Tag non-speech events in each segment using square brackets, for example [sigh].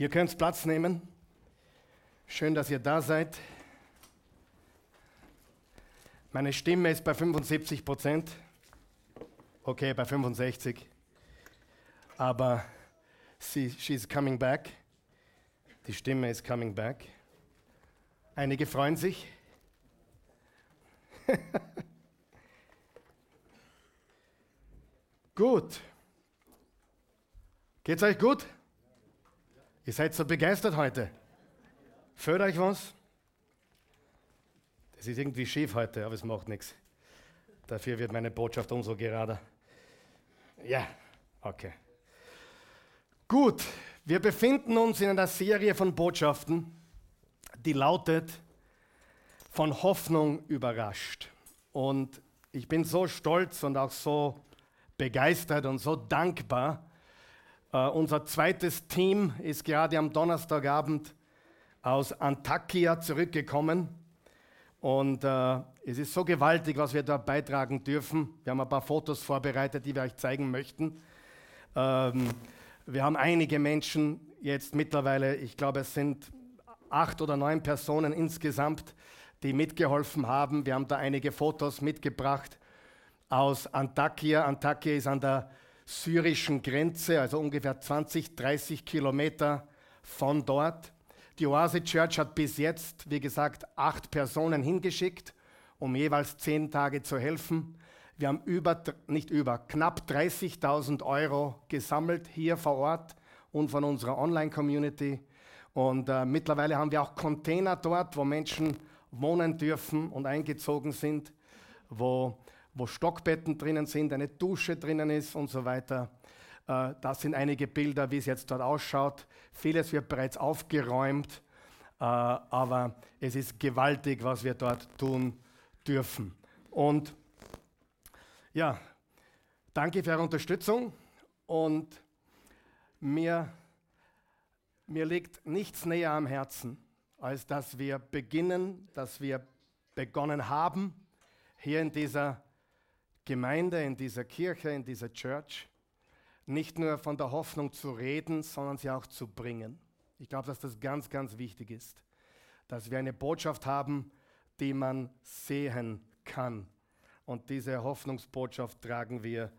Ihr könnt Platz nehmen. Schön, dass ihr da seid. Meine Stimme ist bei 75 Prozent. Okay, bei 65. Aber sie, she's coming back. Die Stimme ist coming back. Einige freuen sich. [laughs] gut. Geht's euch gut? Ihr seid so begeistert heute. Fördert euch was? Das ist irgendwie schief heute, aber es macht nichts. Dafür wird meine Botschaft umso gerader. Ja, okay. Gut, wir befinden uns in einer Serie von Botschaften, die lautet von Hoffnung überrascht. Und ich bin so stolz und auch so begeistert und so dankbar, Uh, unser zweites Team ist gerade am Donnerstagabend aus Antakya zurückgekommen. Und uh, es ist so gewaltig, was wir da beitragen dürfen. Wir haben ein paar Fotos vorbereitet, die wir euch zeigen möchten. Ähm, wir haben einige Menschen jetzt mittlerweile, ich glaube, es sind acht oder neun Personen insgesamt, die mitgeholfen haben. Wir haben da einige Fotos mitgebracht aus Antakya. Antakya ist an der syrischen Grenze, also ungefähr 20, 30 Kilometer von dort. Die Oase Church hat bis jetzt, wie gesagt, acht Personen hingeschickt, um jeweils zehn Tage zu helfen. Wir haben über, nicht über, knapp 30.000 Euro gesammelt hier vor Ort und von unserer Online-Community. Und äh, mittlerweile haben wir auch Container dort, wo Menschen wohnen dürfen und eingezogen sind, wo wo Stockbetten drinnen sind, eine Dusche drinnen ist und so weiter. Äh, das sind einige Bilder, wie es jetzt dort ausschaut. Vieles wird bereits aufgeräumt, äh, aber es ist gewaltig, was wir dort tun dürfen. Und ja, danke für eure Unterstützung und mir, mir liegt nichts näher am Herzen, als dass wir beginnen, dass wir begonnen haben, hier in dieser Gemeinde, in dieser Kirche, in dieser Church, nicht nur von der Hoffnung zu reden, sondern sie auch zu bringen. Ich glaube, dass das ganz, ganz wichtig ist, dass wir eine Botschaft haben, die man sehen kann. Und diese Hoffnungsbotschaft tragen wir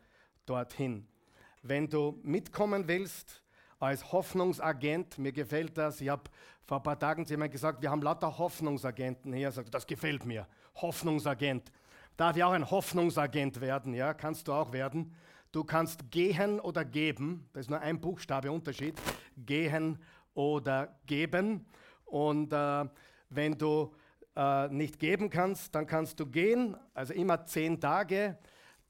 dorthin. Wenn du mitkommen willst als Hoffnungsagent, mir gefällt das, ich habe vor ein paar Tagen zu jemandem gesagt, wir haben lauter Hoffnungsagenten hier, sagt, das gefällt mir, Hoffnungsagent. Darf ich auch ein Hoffnungsagent werden? Ja, kannst du auch werden. Du kannst gehen oder geben. Das ist nur ein Buchstabe Unterschied. Gehen oder geben. Und äh, wenn du äh, nicht geben kannst, dann kannst du gehen. Also immer zehn Tage.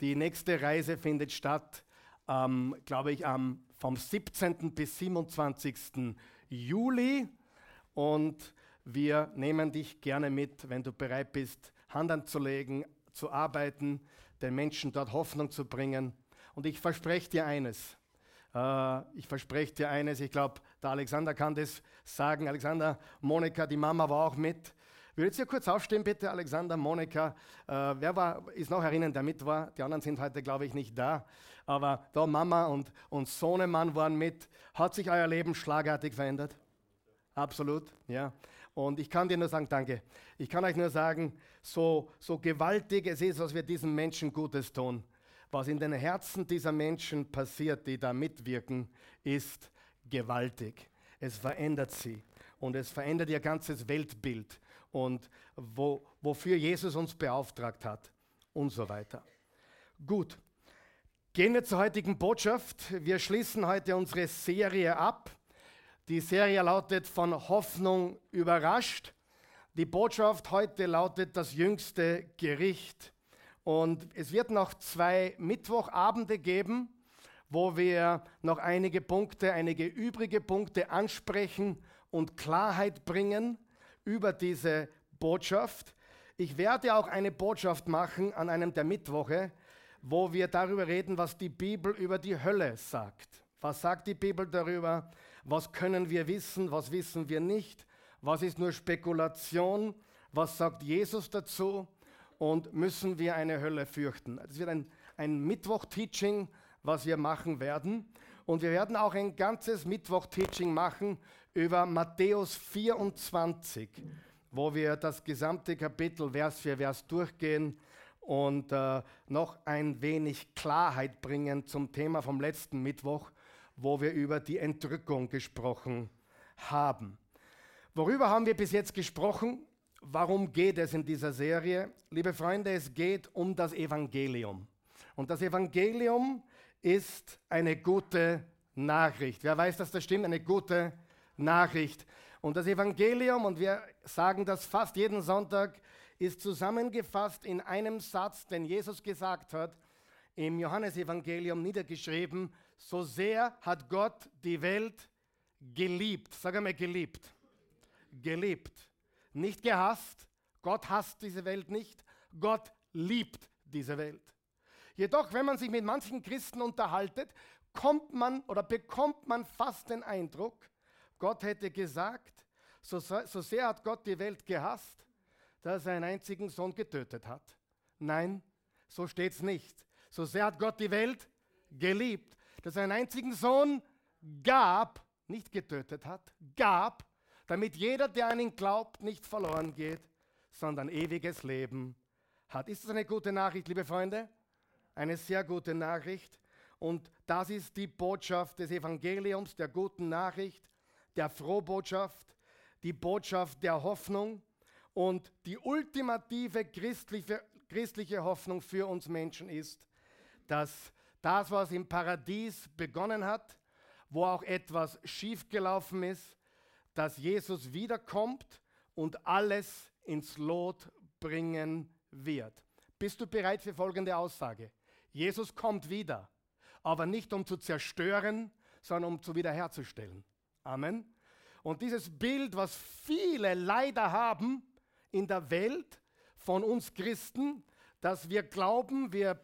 Die nächste Reise findet statt, ähm, glaube ich, am, vom 17. bis 27. Juli. Und wir nehmen dich gerne mit, wenn du bereit bist, Hand anzulegen, zu arbeiten, den Menschen dort Hoffnung zu bringen. Und ich verspreche dir eines. Äh, ich verspreche dir eines. Ich glaube, der Alexander kann das sagen. Alexander, Monika, die Mama war auch mit. Würdet ihr kurz aufstehen, bitte, Alexander, Monika? Äh, wer war, ist noch erinnern, der mit war? Die anderen sind heute, glaube ich, nicht da. Aber da Mama und, und Sohnemann waren mit. Hat sich euer Leben schlagartig verändert? Absolut, ja. Und ich kann dir nur sagen, danke. Ich kann euch nur sagen, so, so gewaltig es ist, was wir diesen Menschen Gutes tun, was in den Herzen dieser Menschen passiert, die da mitwirken, ist gewaltig. Es verändert sie und es verändert ihr ganzes Weltbild und wo, wofür Jesus uns beauftragt hat und so weiter. Gut, gehen wir zur heutigen Botschaft. Wir schließen heute unsere Serie ab die Serie lautet von Hoffnung überrascht. Die Botschaft heute lautet das jüngste Gericht. Und es wird noch zwei Mittwochabende geben, wo wir noch einige Punkte, einige übrige Punkte ansprechen und Klarheit bringen über diese Botschaft. Ich werde auch eine Botschaft machen an einem der Mittwoche, wo wir darüber reden, was die Bibel über die Hölle sagt. Was sagt die Bibel darüber? Was können wir wissen? Was wissen wir nicht? Was ist nur Spekulation? Was sagt Jesus dazu? Und müssen wir eine Hölle fürchten? Das wird ein, ein Mittwoch-Teaching, was wir machen werden. Und wir werden auch ein ganzes Mittwoch-Teaching machen über Matthäus 24, wo wir das gesamte Kapitel Vers für Vers durchgehen und äh, noch ein wenig Klarheit bringen zum Thema vom letzten Mittwoch, wo wir über die Entrückung gesprochen haben. Worüber haben wir bis jetzt gesprochen? Warum geht es in dieser Serie? Liebe Freunde, es geht um das Evangelium. Und das Evangelium ist eine gute Nachricht. Wer weiß, dass das stimmt? Eine gute Nachricht. Und das Evangelium, und wir sagen das fast jeden Sonntag, ist zusammengefasst in einem Satz, den Jesus gesagt hat, im Johannesevangelium niedergeschrieben, so sehr hat Gott die Welt geliebt. Sag einmal geliebt. Geliebt. Nicht gehasst. Gott hasst diese Welt nicht. Gott liebt diese Welt. Jedoch, wenn man sich mit manchen Christen unterhaltet, kommt man oder bekommt man fast den Eindruck, Gott hätte gesagt, so, so sehr hat Gott die Welt gehasst, dass er einen einzigen Sohn getötet hat. Nein, so steht es nicht. So sehr hat Gott die Welt geliebt, dass er einen einzigen Sohn gab, nicht getötet hat, gab, damit jeder, der an ihn glaubt, nicht verloren geht, sondern ewiges Leben hat. Ist das eine gute Nachricht, liebe Freunde? Eine sehr gute Nachricht. Und das ist die Botschaft des Evangeliums, der guten Nachricht, der Frohbotschaft, die Botschaft der Hoffnung und die ultimative christliche, christliche Hoffnung für uns Menschen ist, dass das, was im Paradies begonnen hat, wo auch etwas schiefgelaufen ist, dass Jesus wiederkommt und alles ins Lot bringen wird. Bist du bereit für folgende Aussage? Jesus kommt wieder, aber nicht um zu zerstören, sondern um zu wiederherzustellen. Amen. Und dieses Bild, was viele leider haben in der Welt von uns Christen, dass wir glauben, wir,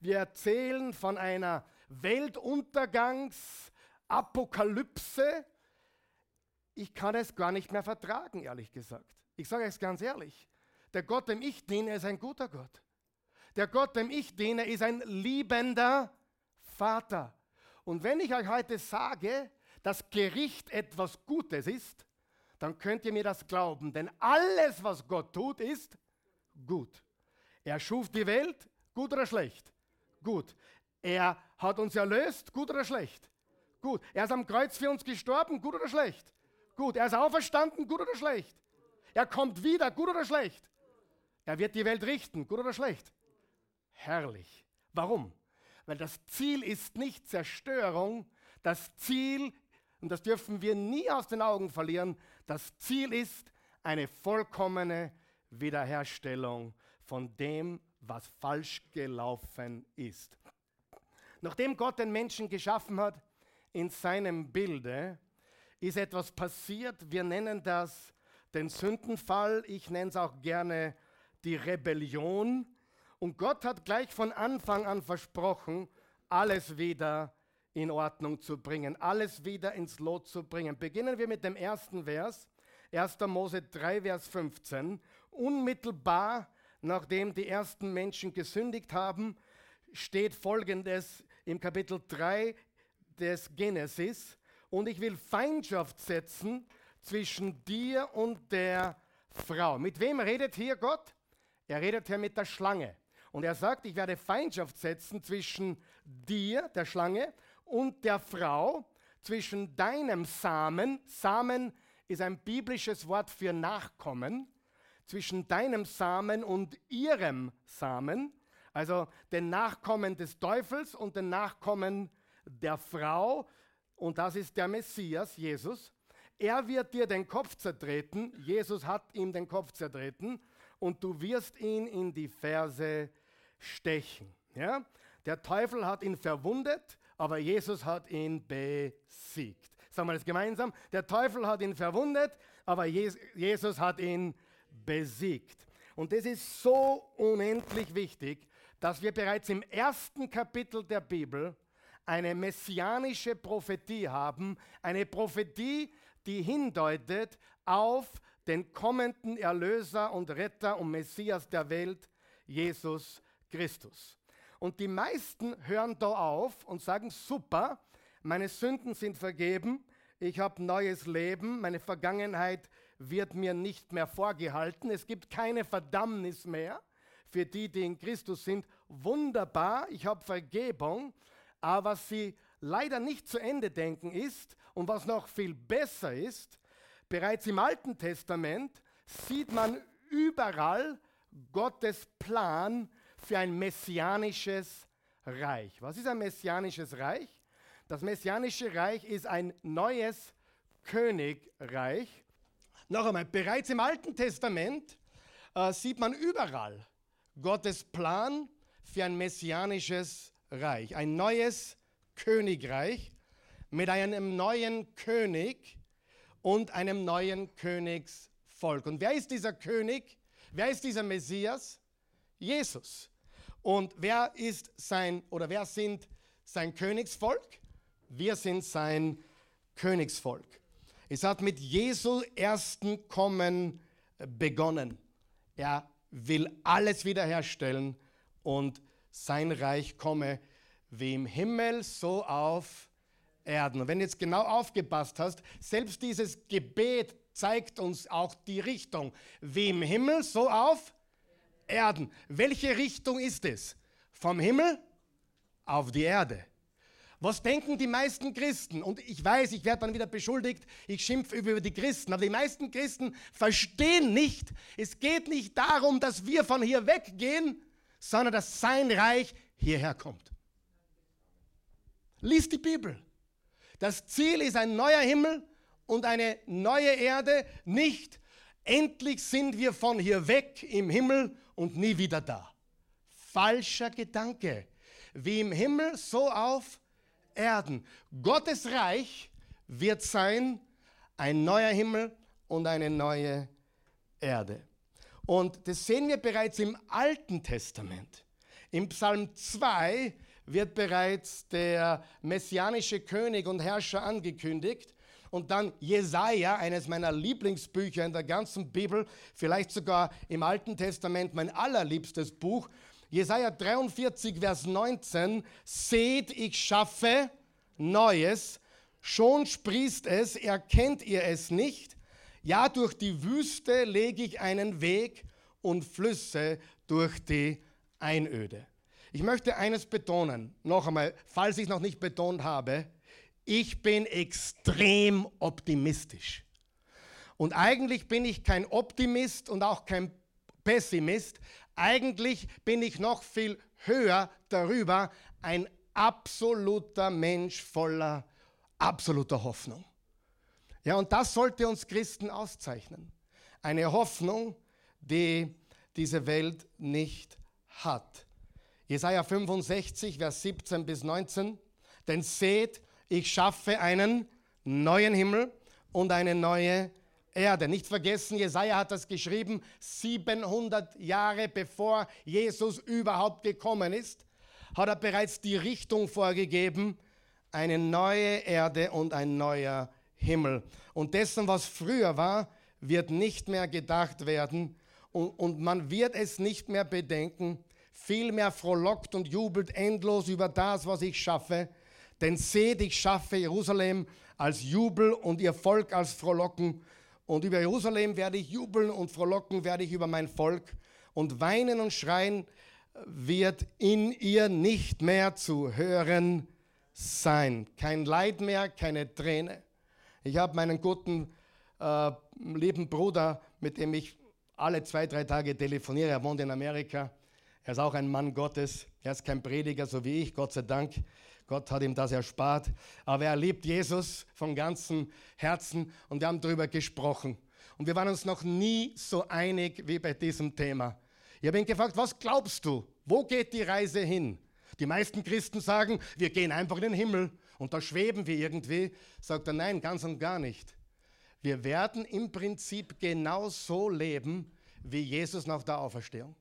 wir erzählen von einer Weltuntergangs-Apokalypse, ich kann es gar nicht mehr vertragen, ehrlich gesagt. Ich sage es ganz ehrlich. Der Gott, dem ich diene, ist ein guter Gott. Der Gott, dem ich diene, ist ein liebender Vater. Und wenn ich euch heute sage, dass Gericht etwas Gutes ist, dann könnt ihr mir das glauben. Denn alles, was Gott tut, ist gut. Er schuf die Welt, gut oder schlecht? Gut. Er hat uns erlöst, gut oder schlecht? Gut. Er ist am Kreuz für uns gestorben, gut oder schlecht? Gut. Er ist auferstanden, gut oder schlecht? Er kommt wieder, gut oder schlecht? Er wird die Welt richten, gut oder schlecht? herrlich. Warum? Weil das Ziel ist nicht Zerstörung, das Ziel, und das dürfen wir nie aus den Augen verlieren, das Ziel ist eine vollkommene Wiederherstellung von dem, was falsch gelaufen ist. Nachdem Gott den Menschen geschaffen hat in seinem Bilde, ist etwas passiert. Wir nennen das den Sündenfall. Ich nenne es auch gerne die Rebellion. Und Gott hat gleich von Anfang an versprochen, alles wieder in Ordnung zu bringen, alles wieder ins Lot zu bringen. Beginnen wir mit dem ersten Vers, 1. Mose 3, Vers 15. Unmittelbar nachdem die ersten Menschen gesündigt haben, steht folgendes im Kapitel 3 des Genesis. Und ich will Feindschaft setzen zwischen dir und der Frau. Mit wem redet hier Gott? Er redet hier mit der Schlange. Und er sagt, ich werde Feindschaft setzen zwischen dir, der Schlange, und der Frau, zwischen deinem Samen, Samen ist ein biblisches Wort für Nachkommen, zwischen deinem Samen und ihrem Samen, also den Nachkommen des Teufels und den Nachkommen der Frau, und das ist der Messias, Jesus. Er wird dir den Kopf zertreten, Jesus hat ihm den Kopf zertreten, und du wirst ihn in die Ferse stechen. Ja? Der Teufel hat ihn verwundet, aber Jesus hat ihn besiegt. Sagen wir das gemeinsam. Der Teufel hat ihn verwundet, aber Jesus hat ihn besiegt. Und das ist so unendlich wichtig, dass wir bereits im ersten Kapitel der Bibel eine messianische Prophetie haben, eine Prophetie, die hindeutet auf den kommenden Erlöser und Retter und Messias der Welt, Jesus Christus. Und die meisten hören da auf und sagen, super, meine Sünden sind vergeben, ich habe neues Leben, meine Vergangenheit wird mir nicht mehr vorgehalten, es gibt keine Verdammnis mehr für die, die in Christus sind. Wunderbar, ich habe Vergebung, aber was sie leider nicht zu Ende denken ist und was noch viel besser ist, bereits im Alten Testament sieht man überall Gottes Plan für ein messianisches Reich. Was ist ein messianisches Reich? Das messianische Reich ist ein neues Königreich. Noch einmal, bereits im Alten Testament äh, sieht man überall Gottes Plan für ein messianisches Reich, ein neues Königreich mit einem neuen König und einem neuen Königsvolk. Und wer ist dieser König? Wer ist dieser Messias? Jesus. Und wer ist sein oder wer sind sein Königsvolk? Wir sind sein Königsvolk. Es hat mit Jesu ersten Kommen begonnen. Er will alles wiederherstellen und sein Reich komme wie im Himmel, so auf Erden. Und wenn du jetzt genau aufgepasst hast, selbst dieses Gebet zeigt uns auch die Richtung. Wie im Himmel, so auf Erden. Welche Richtung ist es? Vom Himmel auf die Erde. Was denken die meisten Christen? Und ich weiß, ich werde dann wieder beschuldigt, ich schimpfe über die Christen, aber die meisten Christen verstehen nicht, es geht nicht darum, dass wir von hier weggehen, sondern dass sein Reich hierher kommt. Lies die Bibel. Das Ziel ist ein neuer Himmel und eine neue Erde, nicht endlich sind wir von hier weg im Himmel und nie wieder da. Falscher Gedanke. Wie im Himmel, so auf Erden. Gottes Reich wird sein ein neuer Himmel und eine neue Erde. Und das sehen wir bereits im Alten Testament. Im Psalm 2 wird bereits der messianische König und Herrscher angekündigt. Und dann Jesaja, eines meiner Lieblingsbücher in der ganzen Bibel, vielleicht sogar im Alten Testament mein allerliebstes Buch. Jesaja 43, Vers 19, seht, ich schaffe Neues, schon sprießt es, erkennt ihr es nicht? Ja, durch die Wüste lege ich einen Weg und Flüsse durch die Einöde. Ich möchte eines betonen, noch einmal, falls ich es noch nicht betont habe, ich bin extrem optimistisch. Und eigentlich bin ich kein Optimist und auch kein Pessimist. Eigentlich bin ich noch viel höher darüber, ein absoluter Mensch voller absoluter Hoffnung. Ja, und das sollte uns Christen auszeichnen. Eine Hoffnung, die diese Welt nicht hat. Jesaja 65, Vers 17 bis 19. Denn seht, ich schaffe einen neuen Himmel und eine neue Erde. Nicht vergessen, Jesaja hat das geschrieben 700 Jahre bevor Jesus überhaupt gekommen ist, hat er bereits die Richtung vorgegeben, eine neue Erde und ein neuer Himmel. Und dessen, was früher war, wird nicht mehr gedacht werden und, und man wird es nicht mehr bedenken. Vielmehr frohlockt und jubelt endlos über das, was ich schaffe. Denn seht, ich schaffe Jerusalem als Jubel und ihr Volk als Frohlocken und über Jerusalem werde ich jubeln und frohlocken werde ich über mein Volk. Und weinen und schreien wird in ihr nicht mehr zu hören sein. Kein Leid mehr, keine Träne. Ich habe meinen guten, äh, lieben Bruder, mit dem ich alle zwei, drei Tage telefoniere. Er wohnt in Amerika. Er ist auch ein Mann Gottes. Er ist kein Prediger, so wie ich, Gott sei Dank. Gott hat ihm das erspart. Aber er liebt Jesus von ganzem Herzen und wir haben darüber gesprochen. Und wir waren uns noch nie so einig wie bei diesem Thema. Ich habe ihn gefragt, was glaubst du? Wo geht die Reise hin? Die meisten Christen sagen, wir gehen einfach in den Himmel und da schweben wir irgendwie. Sagt er, nein, ganz und gar nicht. Wir werden im Prinzip genau so leben wie Jesus nach der Auferstehung.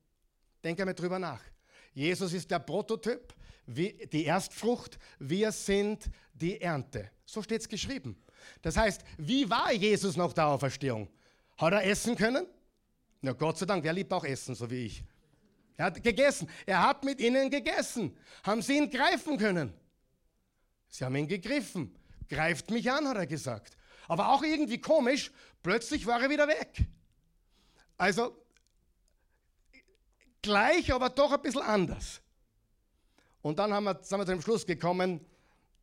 Denke mal drüber nach. Jesus ist der Prototyp, die Erstfrucht, wir sind die Ernte. So steht es geschrieben. Das heißt, wie war Jesus nach der Auferstehung? Hat er essen können? Na Gott sei Dank, wer liebt auch Essen, so wie ich. Er hat gegessen. Er hat mit ihnen gegessen. Haben sie ihn greifen können? Sie haben ihn gegriffen. Greift mich an, hat er gesagt. Aber auch irgendwie komisch, plötzlich war er wieder weg. Also gleich, aber doch ein bisschen anders. Und dann haben wir, sind wir zu dem Schluss gekommen,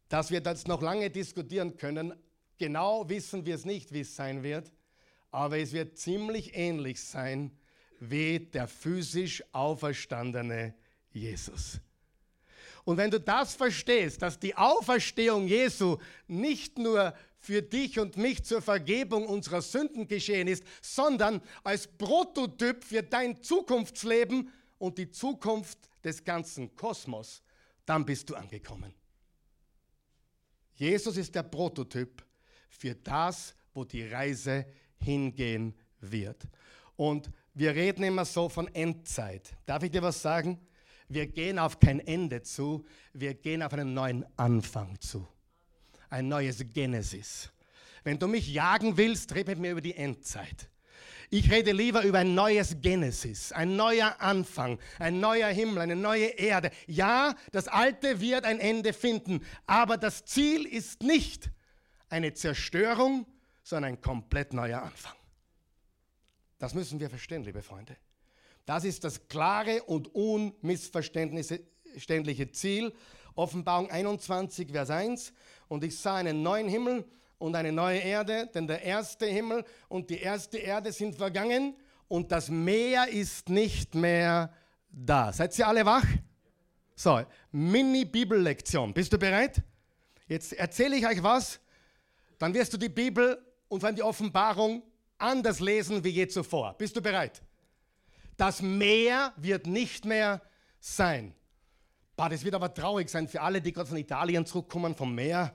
dass wir das noch lange diskutieren können. Genau wissen wir es nicht, wie es sein wird, aber es wird ziemlich ähnlich sein wie der physisch auferstandene Jesus. Und wenn du das verstehst, dass die Auferstehung Jesu nicht nur für dich und mich zur Vergebung unserer Sünden geschehen ist, sondern als Prototyp für dein Zukunftsleben und die Zukunft des ganzen Kosmos, dann bist du angekommen. Jesus ist der Prototyp für das, wo die Reise hingehen wird. Und wir reden immer so von Endzeit. Darf ich dir was sagen? Wir gehen auf kein Ende zu, wir gehen auf einen neuen Anfang zu. Ein neues Genesis. Wenn du mich jagen willst, red mit mir über die Endzeit. Ich rede lieber über ein neues Genesis, ein neuer Anfang, ein neuer Himmel, eine neue Erde. Ja, das Alte wird ein Ende finden, aber das Ziel ist nicht eine Zerstörung, sondern ein komplett neuer Anfang. Das müssen wir verstehen, liebe Freunde. Das ist das klare und unmissverständliche Ziel. Offenbarung 21, Vers 1. Und ich sah einen neuen Himmel und eine neue Erde, denn der erste Himmel und die erste Erde sind vergangen und das Meer ist nicht mehr da. Seid ihr alle wach? So, Mini-Bibellektion. Bist du bereit? Jetzt erzähle ich euch was, dann wirst du die Bibel und vor allem die Offenbarung anders lesen wie je zuvor. Bist du bereit? Das Meer wird nicht mehr sein. Bah, das wird aber traurig sein für alle, die gerade von Italien zurückkommen, vom Meer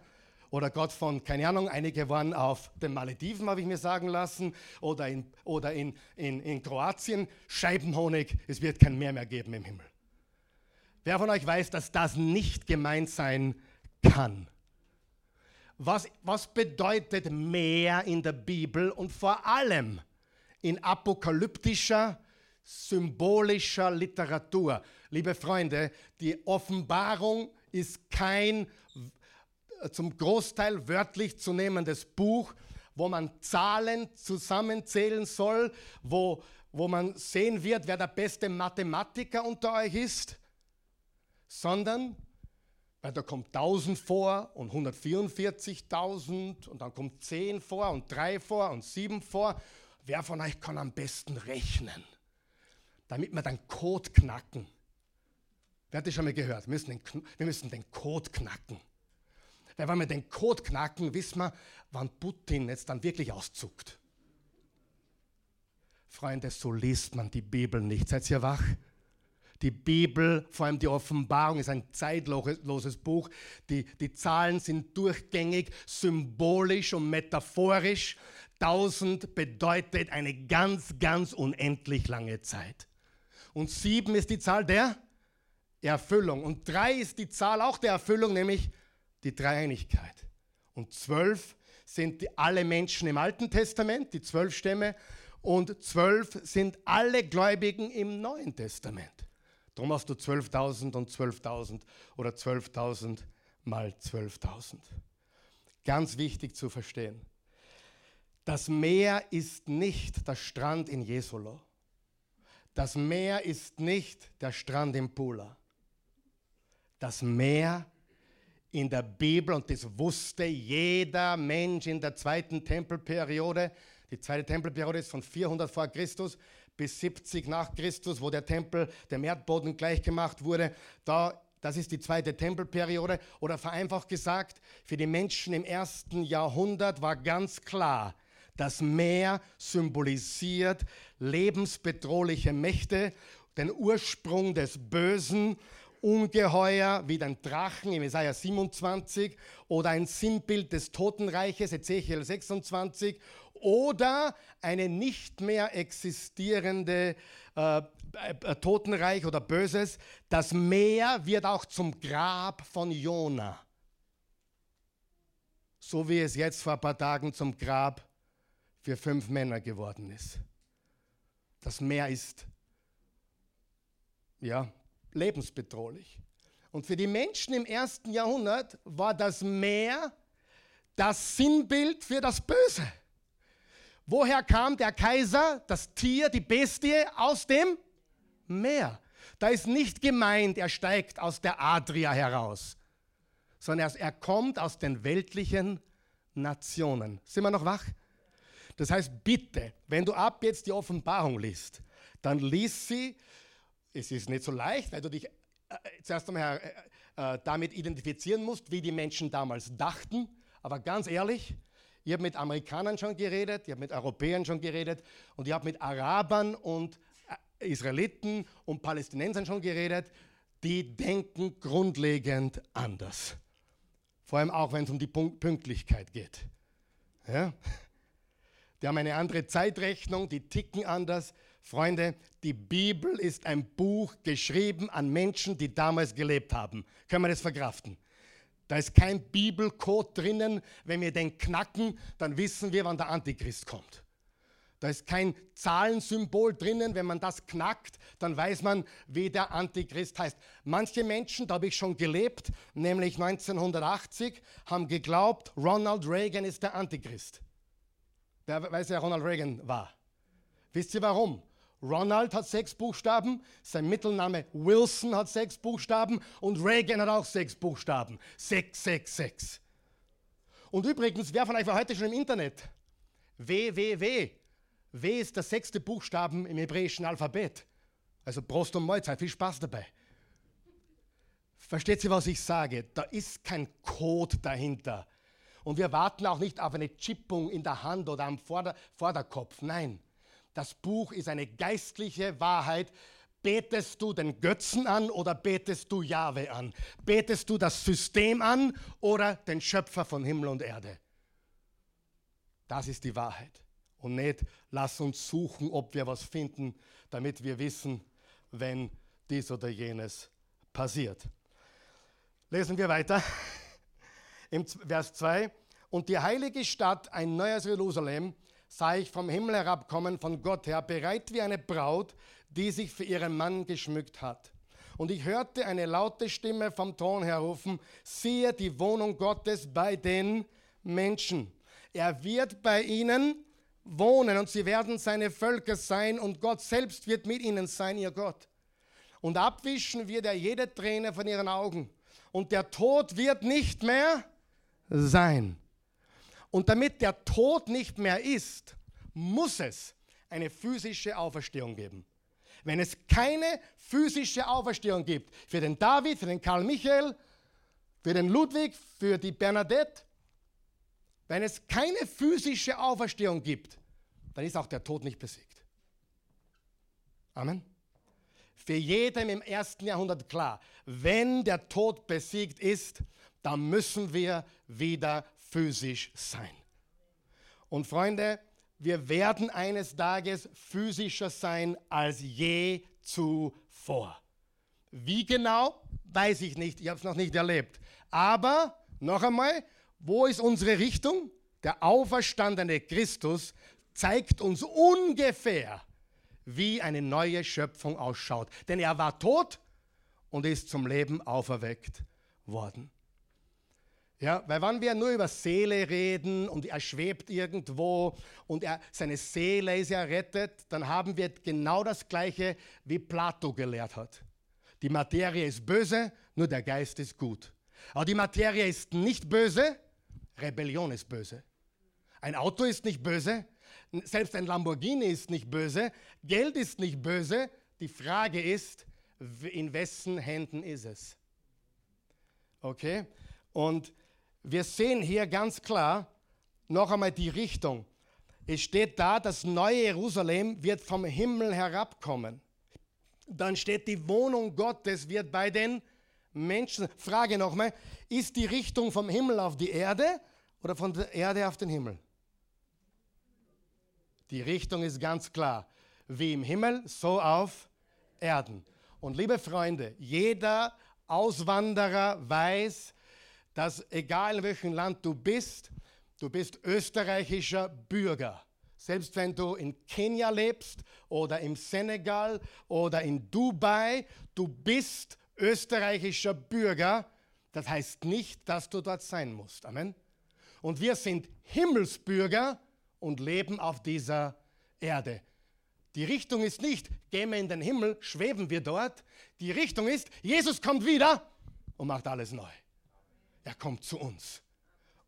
oder Gott von, keine Ahnung, einige waren auf den Malediven, habe ich mir sagen lassen, oder in, oder in, in, in Kroatien, Scheibenhonig, es wird kein Meer mehr geben im Himmel. Wer von euch weiß, dass das nicht gemeint sein kann? Was, was bedeutet Meer in der Bibel und vor allem in apokalyptischer, symbolischer Literatur? Liebe Freunde, die Offenbarung ist kein zum Großteil wörtlich zu nehmendes Buch, wo man Zahlen zusammenzählen soll, wo, wo man sehen wird, wer der beste Mathematiker unter euch ist, sondern, weil da kommt 1000 vor und 144.000 und dann kommt 10 vor und 3 vor und 7 vor. Wer von euch kann am besten rechnen, damit wir den Code knacken? Wer hat das schon mal gehört? Wir müssen den, wir müssen den Code knacken. Weil wenn wir den Code knacken, wissen wir, wann Putin jetzt dann wirklich auszuckt. Freunde, so liest man die Bibel nicht. Seid ihr wach? Die Bibel, vor allem die Offenbarung, ist ein zeitloses Buch. Die, die Zahlen sind durchgängig, symbolisch und metaphorisch. Tausend bedeutet eine ganz, ganz unendlich lange Zeit. Und sieben ist die Zahl der Erfüllung. Und drei ist die Zahl auch der Erfüllung, nämlich die Dreieinigkeit. Und zwölf sind die, alle Menschen im Alten Testament, die zwölf Stämme, und zwölf sind alle Gläubigen im Neuen Testament. Darum hast du 12.000 und 12.000 oder 12.000 mal 12.000. Ganz wichtig zu verstehen. Das Meer ist nicht der Strand in Jesolo. Das Meer ist nicht der Strand in Pula. Das Meer in der Bibel und das wusste jeder Mensch in der zweiten Tempelperiode. Die zweite Tempelperiode ist von 400 vor Christus bis 70 nach Christus, wo der Tempel dem Erdboden gleichgemacht wurde. Da, das ist die zweite Tempelperiode. Oder vereinfacht gesagt, für die Menschen im ersten Jahrhundert war ganz klar, das Meer symbolisiert lebensbedrohliche Mächte, den Ursprung des Bösen Ungeheuer wie den Drachen im Jesaja 27 oder ein Sinnbild des Totenreiches, Ezechiel 26 oder eine nicht mehr existierende äh, äh, Totenreich oder Böses. Das Meer wird auch zum Grab von Jona. So wie es jetzt vor ein paar Tagen zum Grab für fünf Männer geworden ist. Das Meer ist ja lebensbedrohlich. Und für die Menschen im ersten Jahrhundert war das Meer das Sinnbild für das Böse. Woher kam der Kaiser, das Tier, die Bestie? Aus dem Meer. Da ist nicht gemeint, er steigt aus der Adria heraus, sondern er, kommt aus den weltlichen Nationen. Sind wir noch wach? Das heißt, bitte, wenn du ab jetzt die Offenbarung liest, dann lies sie. Es ist nicht so leicht, weil du dich äh, zuerst einmal äh, äh, damit identifizieren musst, wie die Menschen damals dachten. Aber ganz ehrlich, ich habe mit Amerikanern schon geredet, ich habe mit Europäern schon geredet und ich habe mit Arabern und Israeliten und Palästinensern schon geredet, die denken grundlegend anders. Vor allem auch, wenn es um die Pünktlichkeit geht. Ja? Die haben eine andere Zeitrechnung, die ticken anders. Freunde, die Bibel ist ein Buch geschrieben an Menschen, die damals gelebt haben. Können wir das verkraften? Da ist kein Bibelcode drinnen. Wenn wir den knacken, dann wissen wir, wann der Antichrist kommt. Da ist kein Zahlensymbol drinnen. Wenn man das knackt, dann weiß man, wie der Antichrist heißt. Manche Menschen, da habe ich schon gelebt, nämlich 1980, haben geglaubt, Ronald Reagan ist der Antichrist. Wer weiß, wer Ronald Reagan war? Wisst ihr warum? Ronald hat sechs Buchstaben, sein Mittelname Wilson hat sechs Buchstaben und Reagan hat auch sechs Buchstaben. Sechs, sechs, sechs. Und übrigens, wer von euch war heute schon im Internet? WWW. W ist der sechste Buchstaben im hebräischen Alphabet. Also Prost und Mahlzeit, viel Spaß dabei. Versteht ihr, was ich sage? Da ist kein Code dahinter. Und wir warten auch nicht auf eine Chippung in der Hand oder am Vorder Vorderkopf. Nein, das Buch ist eine geistliche Wahrheit. Betest du den Götzen an oder betest du Jahwe an? Betest du das System an oder den Schöpfer von Himmel und Erde? Das ist die Wahrheit und nicht, lass uns suchen, ob wir was finden, damit wir wissen, wenn dies oder jenes passiert. Lesen wir weiter im Vers 2. Und die heilige Stadt, ein neues Jerusalem, sah ich vom Himmel herabkommen, von Gott her, bereit wie eine Braut, die sich für ihren Mann geschmückt hat. Und ich hörte eine laute Stimme vom Thron her rufen, siehe die Wohnung Gottes bei den Menschen. Er wird bei ihnen wohnen und sie werden seine Völker sein und Gott selbst wird mit ihnen sein, ihr Gott. Und abwischen wird er jede Träne von ihren Augen. Und der Tod wird nicht mehr sein. Und damit der Tod nicht mehr ist, muss es eine physische Auferstehung geben. Wenn es keine physische Auferstehung gibt, für den David, für den Karl Michael, für den Ludwig, für die Bernadette, wenn es keine physische Auferstehung gibt, dann ist auch der Tod nicht besiegt. Amen. Für jeden im ersten Jahrhundert klar, wenn der Tod besiegt ist, dann müssen wir wieder physisch sein. Und Freunde, wir werden eines Tages physischer sein als je zuvor. Wie genau, weiß ich nicht, ich habe es noch nicht erlebt. Aber noch einmal, wo ist unsere Richtung? Der auferstandene Christus zeigt uns ungefähr, wie eine neue Schöpfung ausschaut. Denn er war tot und ist zum Leben auferweckt worden. Ja, weil wenn wir nur über Seele reden und er schwebt irgendwo und er, seine Seele ist errettet, dann haben wir genau das Gleiche, wie Plato gelehrt hat. Die Materie ist böse, nur der Geist ist gut. Aber die Materie ist nicht böse, Rebellion ist böse. Ein Auto ist nicht böse, selbst ein Lamborghini ist nicht böse, Geld ist nicht böse. Die Frage ist, in wessen Händen ist es? Okay? Und wir sehen hier ganz klar noch einmal die Richtung. Es steht da, das neue Jerusalem wird vom Himmel herabkommen. Dann steht die Wohnung Gottes wird bei den Menschen. Frage nochmal, ist die Richtung vom Himmel auf die Erde oder von der Erde auf den Himmel? Die Richtung ist ganz klar. Wie im Himmel, so auf Erden. Und liebe Freunde, jeder Auswanderer weiß, dass egal in welchem Land du bist, du bist österreichischer Bürger. Selbst wenn du in Kenia lebst oder im Senegal oder in Dubai, du bist österreichischer Bürger, das heißt nicht, dass du dort sein musst. Amen. Und wir sind Himmelsbürger und leben auf dieser Erde. Die Richtung ist nicht, gehen wir in den Himmel, schweben wir dort. Die Richtung ist, Jesus kommt wieder und macht alles neu. Er kommt zu uns.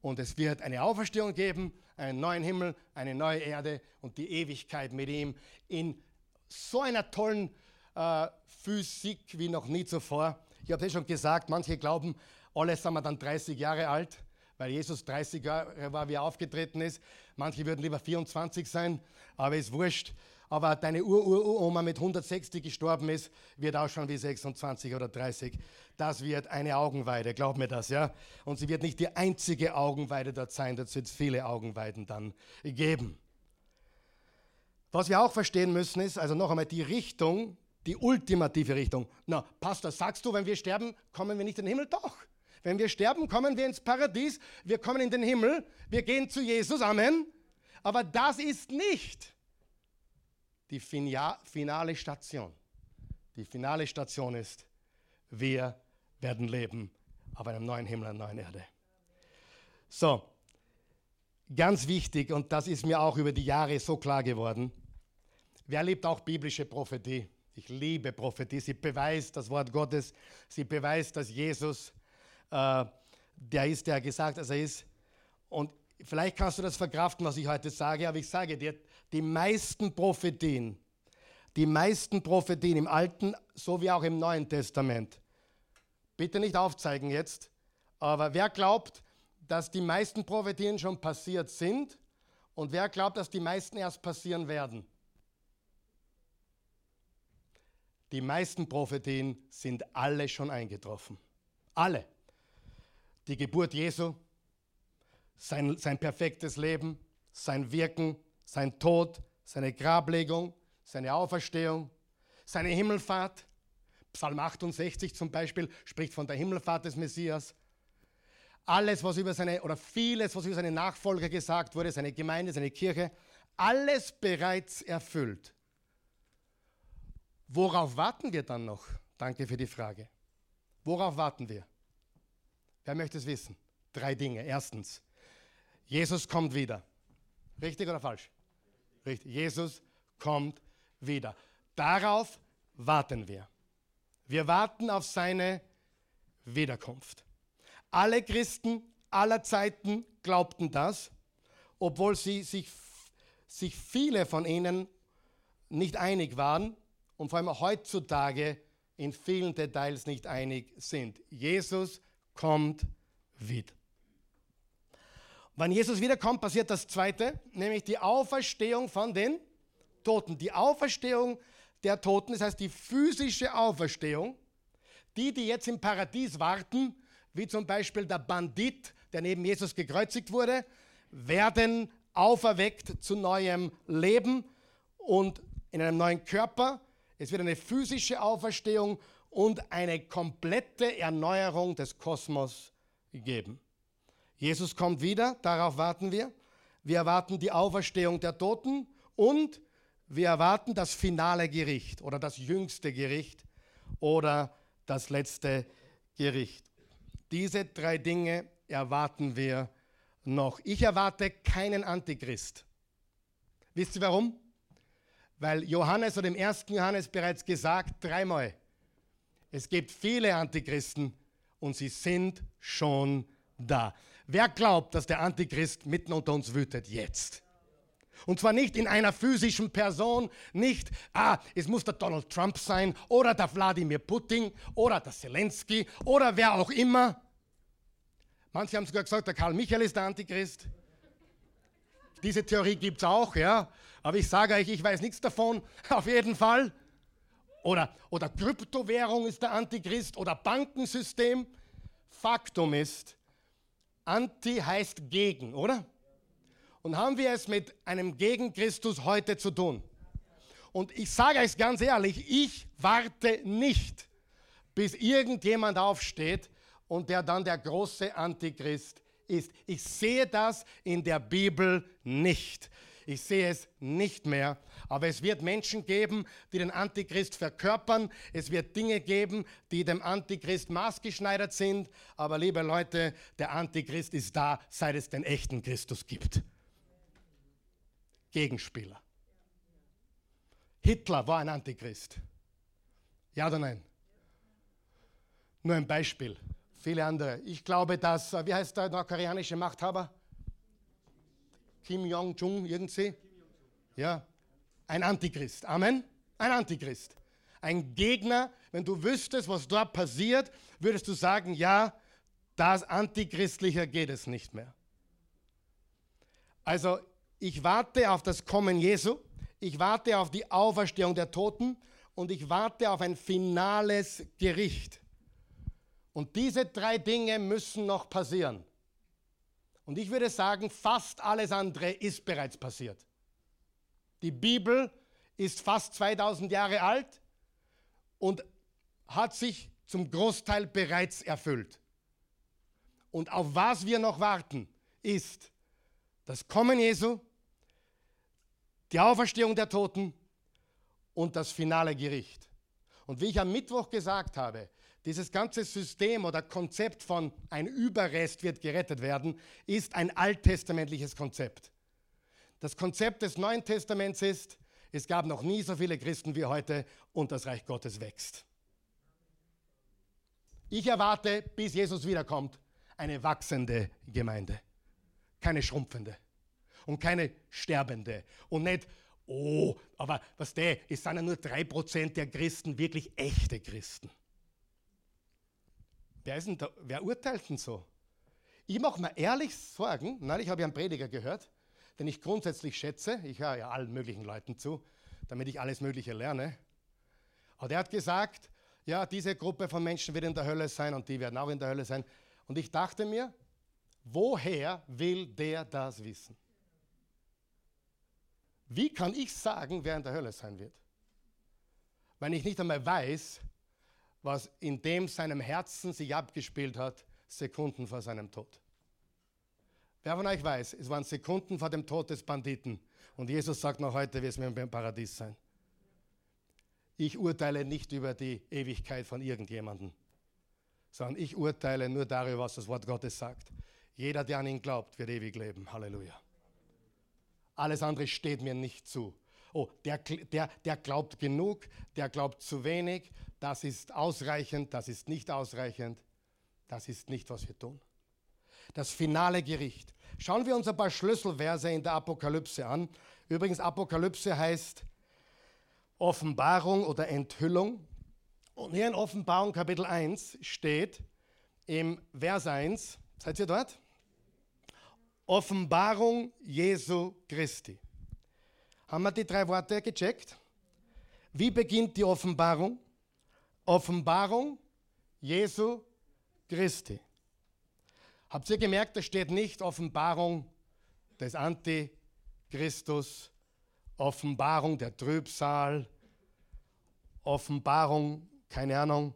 Und es wird eine Auferstehung geben, einen neuen Himmel, eine neue Erde und die Ewigkeit mit ihm in so einer tollen äh, Physik wie noch nie zuvor. Ich habe es schon gesagt, manche glauben, alle sind wir dann 30 Jahre alt, weil Jesus 30 Jahre war, wie er aufgetreten ist. Manche würden lieber 24 sein, aber ist wurscht aber deine Ur-Ur-Oma mit 106, die gestorben ist, wird ausschauen wie 26 oder 30. Das wird eine Augenweide, glaub mir das, ja. Und sie wird nicht die einzige Augenweide dort sein, dort wird es viele Augenweiden dann geben. Was wir auch verstehen müssen ist, also noch einmal die Richtung, die ultimative Richtung. Na, Pastor, sagst du, wenn wir sterben, kommen wir nicht in den Himmel? Doch. Wenn wir sterben, kommen wir ins Paradies, wir kommen in den Himmel, wir gehen zu Jesus, Amen. Aber das ist nicht die finale Station. Die finale Station ist, wir werden leben auf einem neuen Himmel, einer neuen Erde. So, ganz wichtig, und das ist mir auch über die Jahre so klar geworden, wer liebt auch biblische Prophetie? Ich liebe Prophetie. Sie beweist das Wort Gottes. Sie beweist, dass Jesus äh, der ist, der gesagt, dass er ist. Und vielleicht kannst du das verkraften, was ich heute sage, aber ich sage dir, die meisten Prophetien, die meisten Prophetien im Alten sowie auch im Neuen Testament, bitte nicht aufzeigen jetzt, aber wer glaubt, dass die meisten Prophetien schon passiert sind und wer glaubt, dass die meisten erst passieren werden? Die meisten Prophetien sind alle schon eingetroffen. Alle. Die Geburt Jesu, sein, sein perfektes Leben, sein Wirken, sein Tod, seine Grablegung, seine Auferstehung, seine Himmelfahrt. Psalm 68 zum Beispiel spricht von der Himmelfahrt des Messias. Alles, was über seine, oder vieles, was über seine Nachfolger gesagt wurde, seine Gemeinde, seine Kirche, alles bereits erfüllt. Worauf warten wir dann noch? Danke für die Frage. Worauf warten wir? Wer möchte es wissen? Drei Dinge. Erstens, Jesus kommt wieder. Richtig oder falsch? Richtig. Jesus kommt wieder. Darauf warten wir. Wir warten auf seine Wiederkunft. Alle Christen aller Zeiten glaubten das, obwohl sie sich, sich viele von ihnen nicht einig waren und vor allem heutzutage in vielen Details nicht einig sind. Jesus kommt wieder. Wenn Jesus wiederkommt, passiert das Zweite, nämlich die Auferstehung von den Toten. Die Auferstehung der Toten, das heißt die physische Auferstehung, die, die jetzt im Paradies warten, wie zum Beispiel der Bandit, der neben Jesus gekreuzigt wurde, werden auferweckt zu neuem Leben und in einem neuen Körper. Es wird eine physische Auferstehung und eine komplette Erneuerung des Kosmos geben. Jesus kommt wieder, darauf warten wir. Wir erwarten die Auferstehung der Toten und wir erwarten das finale Gericht oder das jüngste Gericht oder das letzte Gericht. Diese drei Dinge erwarten wir noch. Ich erwarte keinen Antichrist. Wisst ihr warum? Weil Johannes oder im ersten Johannes bereits gesagt, dreimal, es gibt viele Antichristen und sie sind schon da. Wer glaubt, dass der Antichrist mitten unter uns wütet jetzt? Und zwar nicht in einer physischen Person, nicht, ah, es muss der Donald Trump sein oder der Wladimir Putin oder der Zelensky oder wer auch immer. Manche haben sogar gesagt, der Karl Michael ist der Antichrist. Diese Theorie gibt es auch, ja. Aber ich sage euch, ich weiß nichts davon, [laughs] auf jeden Fall. Oder, oder Kryptowährung ist der Antichrist oder Bankensystem. Faktum ist, Anti heißt gegen, oder? Und haben wir es mit einem Gegen Christus heute zu tun? Und ich sage euch ganz ehrlich, ich warte nicht, bis irgendjemand aufsteht und der dann der große Antichrist ist. Ich sehe das in der Bibel nicht. Ich sehe es nicht mehr. Aber es wird Menschen geben, die den Antichrist verkörpern. Es wird Dinge geben, die dem Antichrist maßgeschneidert sind. Aber liebe Leute, der Antichrist ist da, seit es den echten Christus gibt. Gegenspieler. Hitler war ein Antichrist. Ja oder nein? Nur ein Beispiel. Viele andere. Ich glaube, dass, wie heißt der nordkoreanische Machthaber? Kim Jong-jung, irgendwie? Ja, ein Antichrist. Amen? Ein Antichrist. Ein Gegner, wenn du wüsstest, was dort passiert, würdest du sagen, ja, das Antichristlicher geht es nicht mehr. Also, ich warte auf das Kommen Jesu, ich warte auf die Auferstehung der Toten und ich warte auf ein finales Gericht. Und diese drei Dinge müssen noch passieren. Und ich würde sagen, fast alles andere ist bereits passiert. Die Bibel ist fast 2000 Jahre alt und hat sich zum Großteil bereits erfüllt. Und auf was wir noch warten, ist das Kommen Jesu, die Auferstehung der Toten und das finale Gericht. Und wie ich am Mittwoch gesagt habe, dieses ganze System oder Konzept von ein Überrest wird gerettet werden, ist ein alttestamentliches Konzept. Das Konzept des Neuen Testaments ist, es gab noch nie so viele Christen wie heute und das Reich Gottes wächst. Ich erwarte, bis Jesus wiederkommt, eine wachsende Gemeinde, keine schrumpfende und keine sterbende und nicht, oh, aber was der, es sind ja nur drei Prozent der Christen wirklich echte Christen. Wer, ist denn da, wer urteilt denn so? Ich mache mir ehrlich Sorgen, neulich habe ich einen Prediger gehört, den ich grundsätzlich schätze, ich höre ja allen möglichen Leuten zu, damit ich alles Mögliche lerne. Aber der hat gesagt, ja, diese Gruppe von Menschen wird in der Hölle sein und die werden auch in der Hölle sein. Und ich dachte mir, woher will der das wissen? Wie kann ich sagen, wer in der Hölle sein wird? Wenn ich nicht einmal weiß, was in dem seinem Herzen sich abgespielt hat, Sekunden vor seinem Tod. Wer von euch weiß, es waren Sekunden vor dem Tod des Banditen und Jesus sagt noch heute, wir werden im Paradies sein. Ich urteile nicht über die Ewigkeit von irgendjemandem, sondern ich urteile nur darüber, was das Wort Gottes sagt. Jeder, der an ihn glaubt, wird ewig leben. Halleluja. Alles andere steht mir nicht zu. Oh, der, der, der glaubt genug, der glaubt zu wenig, das ist ausreichend, das ist nicht ausreichend, das ist nicht, was wir tun. Das finale Gericht. Schauen wir uns ein paar Schlüsselverse in der Apokalypse an. Übrigens, Apokalypse heißt Offenbarung oder Enthüllung. Und hier in Offenbarung Kapitel 1 steht im Vers 1, seid ihr dort? Offenbarung Jesu Christi. Haben wir die drei Worte gecheckt? Wie beginnt die Offenbarung? Offenbarung Jesu Christi. Habt ihr gemerkt, da steht nicht Offenbarung des Antichristus, Offenbarung der Trübsal, Offenbarung, keine Ahnung,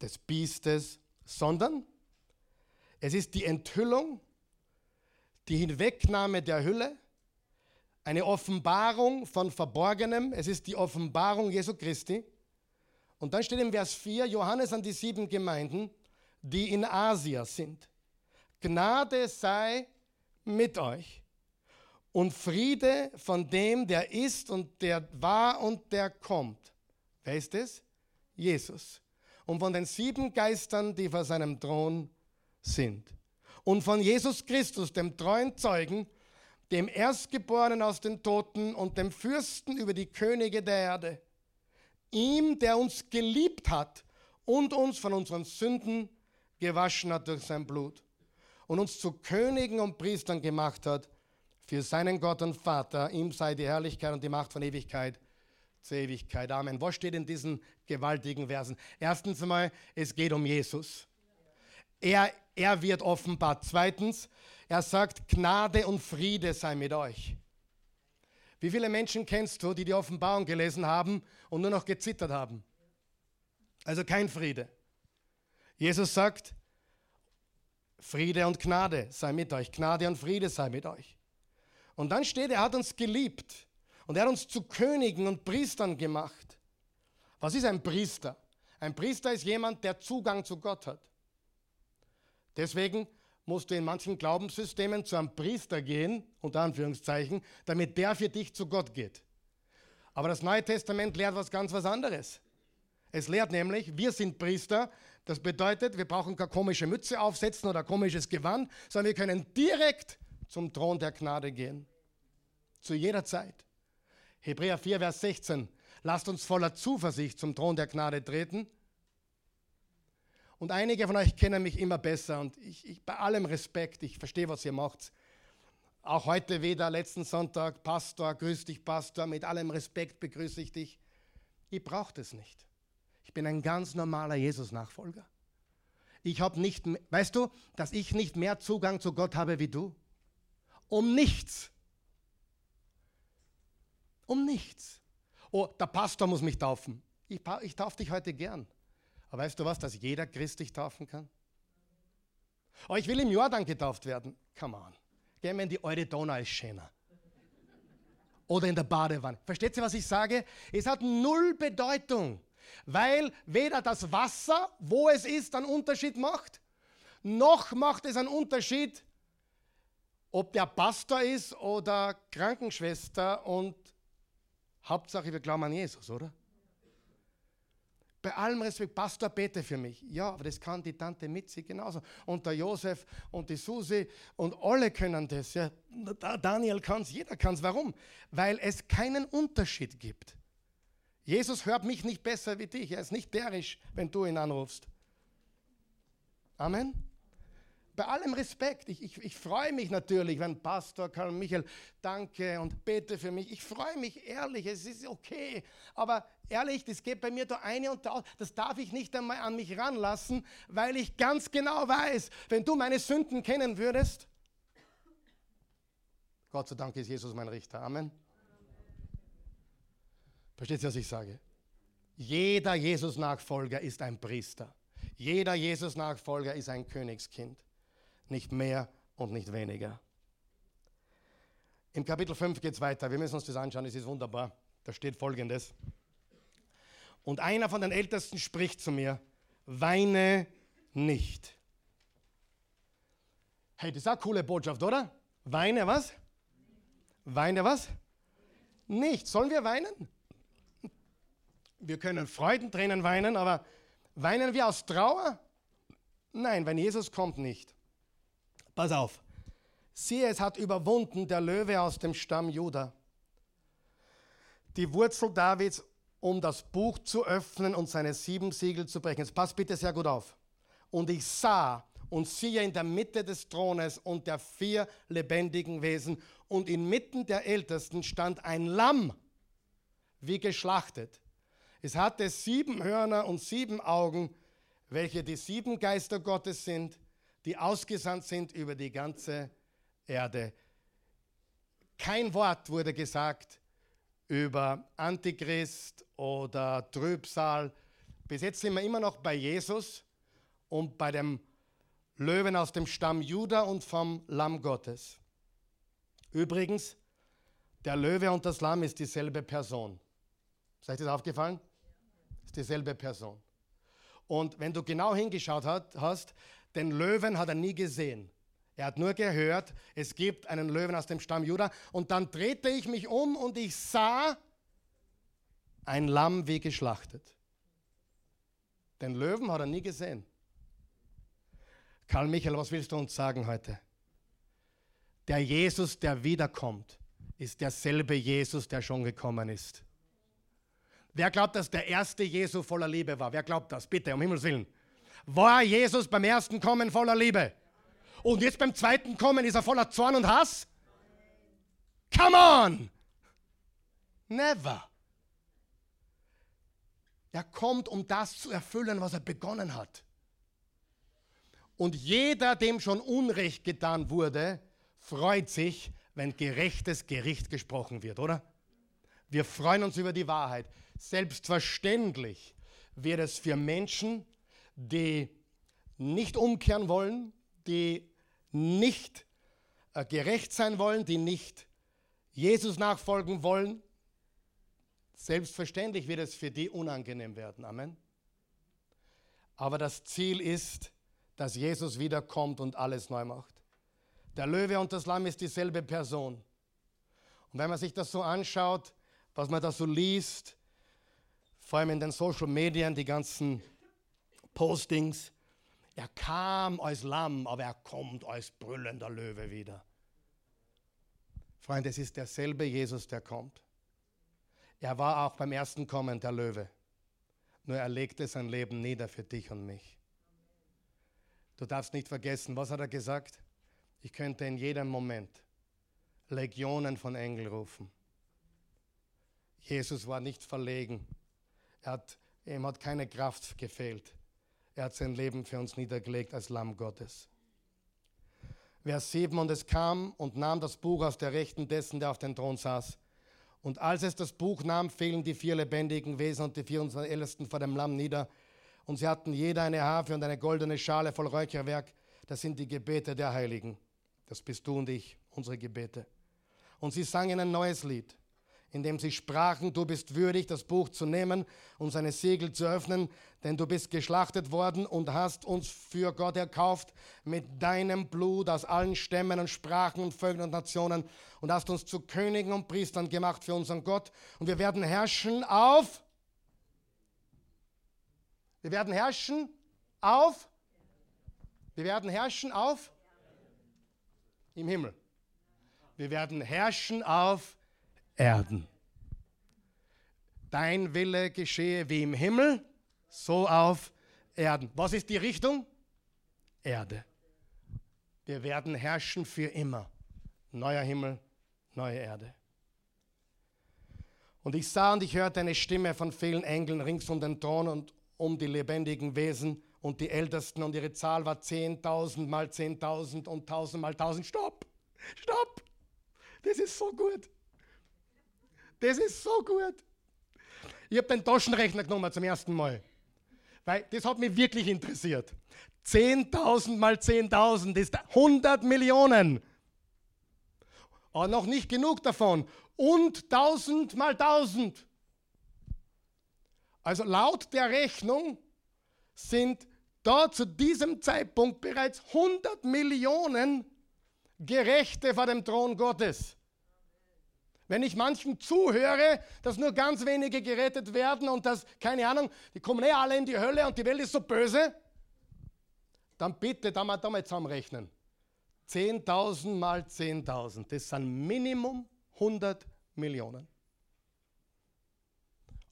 des Biestes, sondern es ist die Enthüllung, die Hinwegnahme der Hülle, eine Offenbarung von Verborgenem, es ist die Offenbarung Jesu Christi. Und dann steht im Vers 4, Johannes an die sieben Gemeinden, die in Asia sind. Gnade sei mit euch und Friede von dem, der ist und der war und der kommt. Wer ist es? Jesus. Und von den sieben Geistern, die vor seinem Thron sind. Und von Jesus Christus, dem treuen Zeugen, dem Erstgeborenen aus den Toten und dem Fürsten über die Könige der Erde ihm, der uns geliebt hat und uns von unseren Sünden gewaschen hat durch sein Blut und uns zu Königen und Priestern gemacht hat für seinen Gott und Vater. Ihm sei die Herrlichkeit und die Macht von Ewigkeit zur Ewigkeit. Amen. Was steht in diesen gewaltigen Versen? Erstens einmal, es geht um Jesus. Er, er wird offenbart. Zweitens, er sagt, Gnade und Friede sei mit euch. Wie viele Menschen kennst du, die die Offenbarung gelesen haben und nur noch gezittert haben? Also kein Friede. Jesus sagt, Friede und Gnade sei mit euch. Gnade und Friede sei mit euch. Und dann steht, er hat uns geliebt und er hat uns zu Königen und Priestern gemacht. Was ist ein Priester? Ein Priester ist jemand, der Zugang zu Gott hat. Deswegen musst du in manchen Glaubenssystemen zu einem Priester gehen, unter Anführungszeichen, damit der für dich zu Gott geht. Aber das Neue Testament lehrt was ganz was anderes. Es lehrt nämlich, wir sind Priester. Das bedeutet, wir brauchen keine komische Mütze aufsetzen oder komisches Gewand, sondern wir können direkt zum Thron der Gnade gehen. Zu jeder Zeit. Hebräer 4, Vers 16. Lasst uns voller Zuversicht zum Thron der Gnade treten. Und einige von euch kennen mich immer besser und ich, ich, bei allem Respekt, ich verstehe, was ihr macht. Auch heute wieder, letzten Sonntag, Pastor, grüß dich, Pastor, mit allem Respekt begrüße ich dich. Ihr braucht es nicht. Ich bin ein ganz normaler Jesus-Nachfolger. Ich habe nicht, weißt du, dass ich nicht mehr Zugang zu Gott habe wie du? Um nichts. Um nichts. Oh, der Pastor muss mich taufen. Ich, ich taufe dich heute gern. Aber weißt du was, dass jeder Christ dich taufen kann? Oh, ich will im Jordan getauft werden. Come on. Gehen wir in die eure Donau, ist schöner. Oder in der Badewanne. Versteht ihr, was ich sage? Es hat null Bedeutung, weil weder das Wasser, wo es ist, einen Unterschied macht, noch macht es einen Unterschied, ob der Pastor ist oder Krankenschwester und Hauptsache wir glauben an Jesus, oder? Bei allem Respekt, Pastor, bete für mich. Ja, aber das kann die Tante Mitzi genauso. Und der Josef und die Susi und alle können das. Ja. Daniel kann es, jeder kann es. Warum? Weil es keinen Unterschied gibt. Jesus hört mich nicht besser wie dich. Er ist nicht derisch, wenn du ihn anrufst. Amen bei allem Respekt, ich, ich, ich freue mich natürlich, wenn Pastor Karl Michael danke und bete für mich. Ich freue mich ehrlich, es ist okay. Aber ehrlich, das geht bei mir da eine und da, das darf ich nicht einmal an mich ranlassen, weil ich ganz genau weiß, wenn du meine Sünden kennen würdest, Gott sei Dank ist Jesus mein Richter. Amen. Versteht ihr, was ich sage? Jeder Jesus-Nachfolger ist ein Priester. Jeder Jesus-Nachfolger ist ein Königskind nicht mehr und nicht weniger. Im Kapitel 5 geht es weiter. Wir müssen uns das anschauen, es ist wunderbar. Da steht folgendes. Und einer von den Ältesten spricht zu mir, weine nicht. Hey, das ist eine coole Botschaft, oder? Weine was? Weine was? Nicht. Sollen wir weinen? Wir können Freudentränen weinen, aber weinen wir aus Trauer? Nein, wenn Jesus kommt nicht. Pass auf. Siehe, es hat überwunden der Löwe aus dem Stamm Juda. Die Wurzel Davids, um das Buch zu öffnen und seine sieben Siegel zu brechen. Jetzt passt bitte sehr gut auf. Und ich sah und siehe in der Mitte des Thrones und der vier lebendigen Wesen und inmitten der Ältesten stand ein Lamm, wie geschlachtet. Es hatte sieben Hörner und sieben Augen, welche die sieben Geister Gottes sind die ausgesandt sind über die ganze Erde. Kein Wort wurde gesagt über Antichrist oder Trübsal. Bis jetzt sind wir immer noch bei Jesus und bei dem Löwen aus dem Stamm Juda und vom Lamm Gottes. Übrigens, der Löwe und das Lamm ist dieselbe Person. Ist euch das aufgefallen? Ist dieselbe Person. Und wenn du genau hingeschaut hast, den Löwen hat er nie gesehen. Er hat nur gehört, es gibt einen Löwen aus dem Stamm Juda. Und dann drehte ich mich um und ich sah ein Lamm wie geschlachtet. Den Löwen hat er nie gesehen. Karl Michael, was willst du uns sagen heute? Der Jesus, der wiederkommt, ist derselbe Jesus, der schon gekommen ist. Wer glaubt, dass der erste Jesu voller Liebe war? Wer glaubt das? Bitte, um Himmels Willen. War Jesus beim ersten Kommen voller Liebe? Und jetzt beim zweiten Kommen ist er voller Zorn und Hass? Come on! Never. Er kommt, um das zu erfüllen, was er begonnen hat. Und jeder, dem schon Unrecht getan wurde, freut sich, wenn gerechtes Gericht gesprochen wird, oder? Wir freuen uns über die Wahrheit. Selbstverständlich wird es für Menschen, die nicht umkehren wollen, die nicht äh, gerecht sein wollen, die nicht Jesus nachfolgen wollen, selbstverständlich wird es für die unangenehm werden. Amen. Aber das Ziel ist, dass Jesus wiederkommt und alles neu macht. Der Löwe und das Lamm ist dieselbe Person. Und wenn man sich das so anschaut, was man da so liest, vor allem in den Social Medien, die ganzen Postings, er kam als Lamm, aber er kommt als brüllender Löwe wieder. Freunde, es ist derselbe Jesus, der kommt. Er war auch beim ersten Kommen der Löwe. Nur er legte sein Leben nieder für dich und mich. Du darfst nicht vergessen, was hat er gesagt? Ich könnte in jedem Moment Legionen von Engeln rufen. Jesus war nicht verlegen. Er hat, ihm hat keine Kraft gefehlt. Er hat sein Leben für uns niedergelegt als Lamm Gottes. Vers 7, und es kam und nahm das Buch aus der Rechten dessen, der auf dem Thron saß. Und als es das Buch nahm, fielen die vier lebendigen Wesen und die vier Ältesten vor dem Lamm nieder. Und sie hatten jeder eine Harfe und eine goldene Schale voll Räucherwerk. Das sind die Gebete der Heiligen. Das bist du und ich, unsere Gebete. Und sie sangen ein neues Lied, in dem sie sprachen, du bist würdig, das Buch zu nehmen und seine Segel zu öffnen, denn du bist geschlachtet worden und hast uns für Gott erkauft mit deinem Blut aus allen Stämmen und Sprachen und Völkern und Nationen und hast uns zu Königen und Priestern gemacht für unseren Gott. Und wir werden herrschen auf, wir werden herrschen auf, wir werden herrschen auf, im Himmel. Wir werden herrschen auf Erden. Dein Wille geschehe wie im Himmel, so auf Erden. Was ist die Richtung? Erde. Wir werden herrschen für immer. Neuer Himmel, neue Erde. Und ich sah und ich hörte eine Stimme von vielen Engeln rings um den Thron und um die lebendigen Wesen und die Ältesten und ihre Zahl war 10.000 mal 10.000 und 1.000 mal 1.000. Stopp! Stopp! Das ist so gut. Das ist so gut. Ich habe den Taschenrechner genommen zum ersten Mal. Weil das hat mich wirklich interessiert. 10.000 mal 10.000 ist 100 Millionen. Aber noch nicht genug davon. Und 1000 mal 1000. Also laut der Rechnung sind da zu diesem Zeitpunkt bereits 100 Millionen Gerechte vor dem Thron Gottes. Wenn ich manchen zuhöre, dass nur ganz wenige gerettet werden und dass, keine Ahnung, die kommen eh alle in die Hölle und die Welt ist so böse, dann bitte da mal, da mal zusammenrechnen. 10.000 mal 10.000, das sind Minimum 100 Millionen.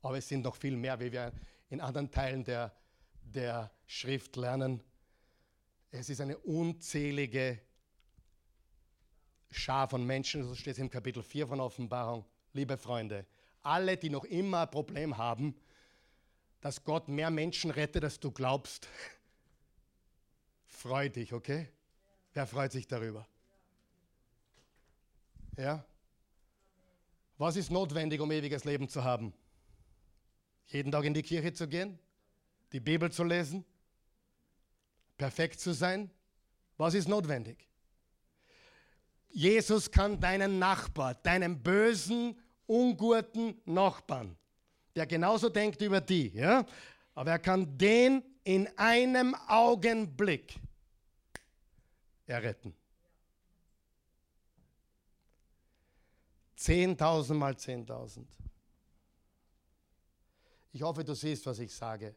Aber es sind noch viel mehr, wie wir in anderen Teilen der, der Schrift lernen. Es ist eine unzählige Schar von Menschen, so steht es im Kapitel 4 von Offenbarung. Liebe Freunde, alle, die noch immer ein Problem haben, dass Gott mehr Menschen rettet, als du glaubst, freu dich, okay? Wer freut sich darüber? Ja? Was ist notwendig, um ewiges Leben zu haben? Jeden Tag in die Kirche zu gehen? Die Bibel zu lesen? Perfekt zu sein? Was ist notwendig? Jesus kann deinen Nachbar, deinen bösen, unguten Nachbarn, der genauso denkt über die, ja, aber er kann den in einem Augenblick erretten. 10.000 mal 10.000. Ich hoffe, du siehst, was ich sage.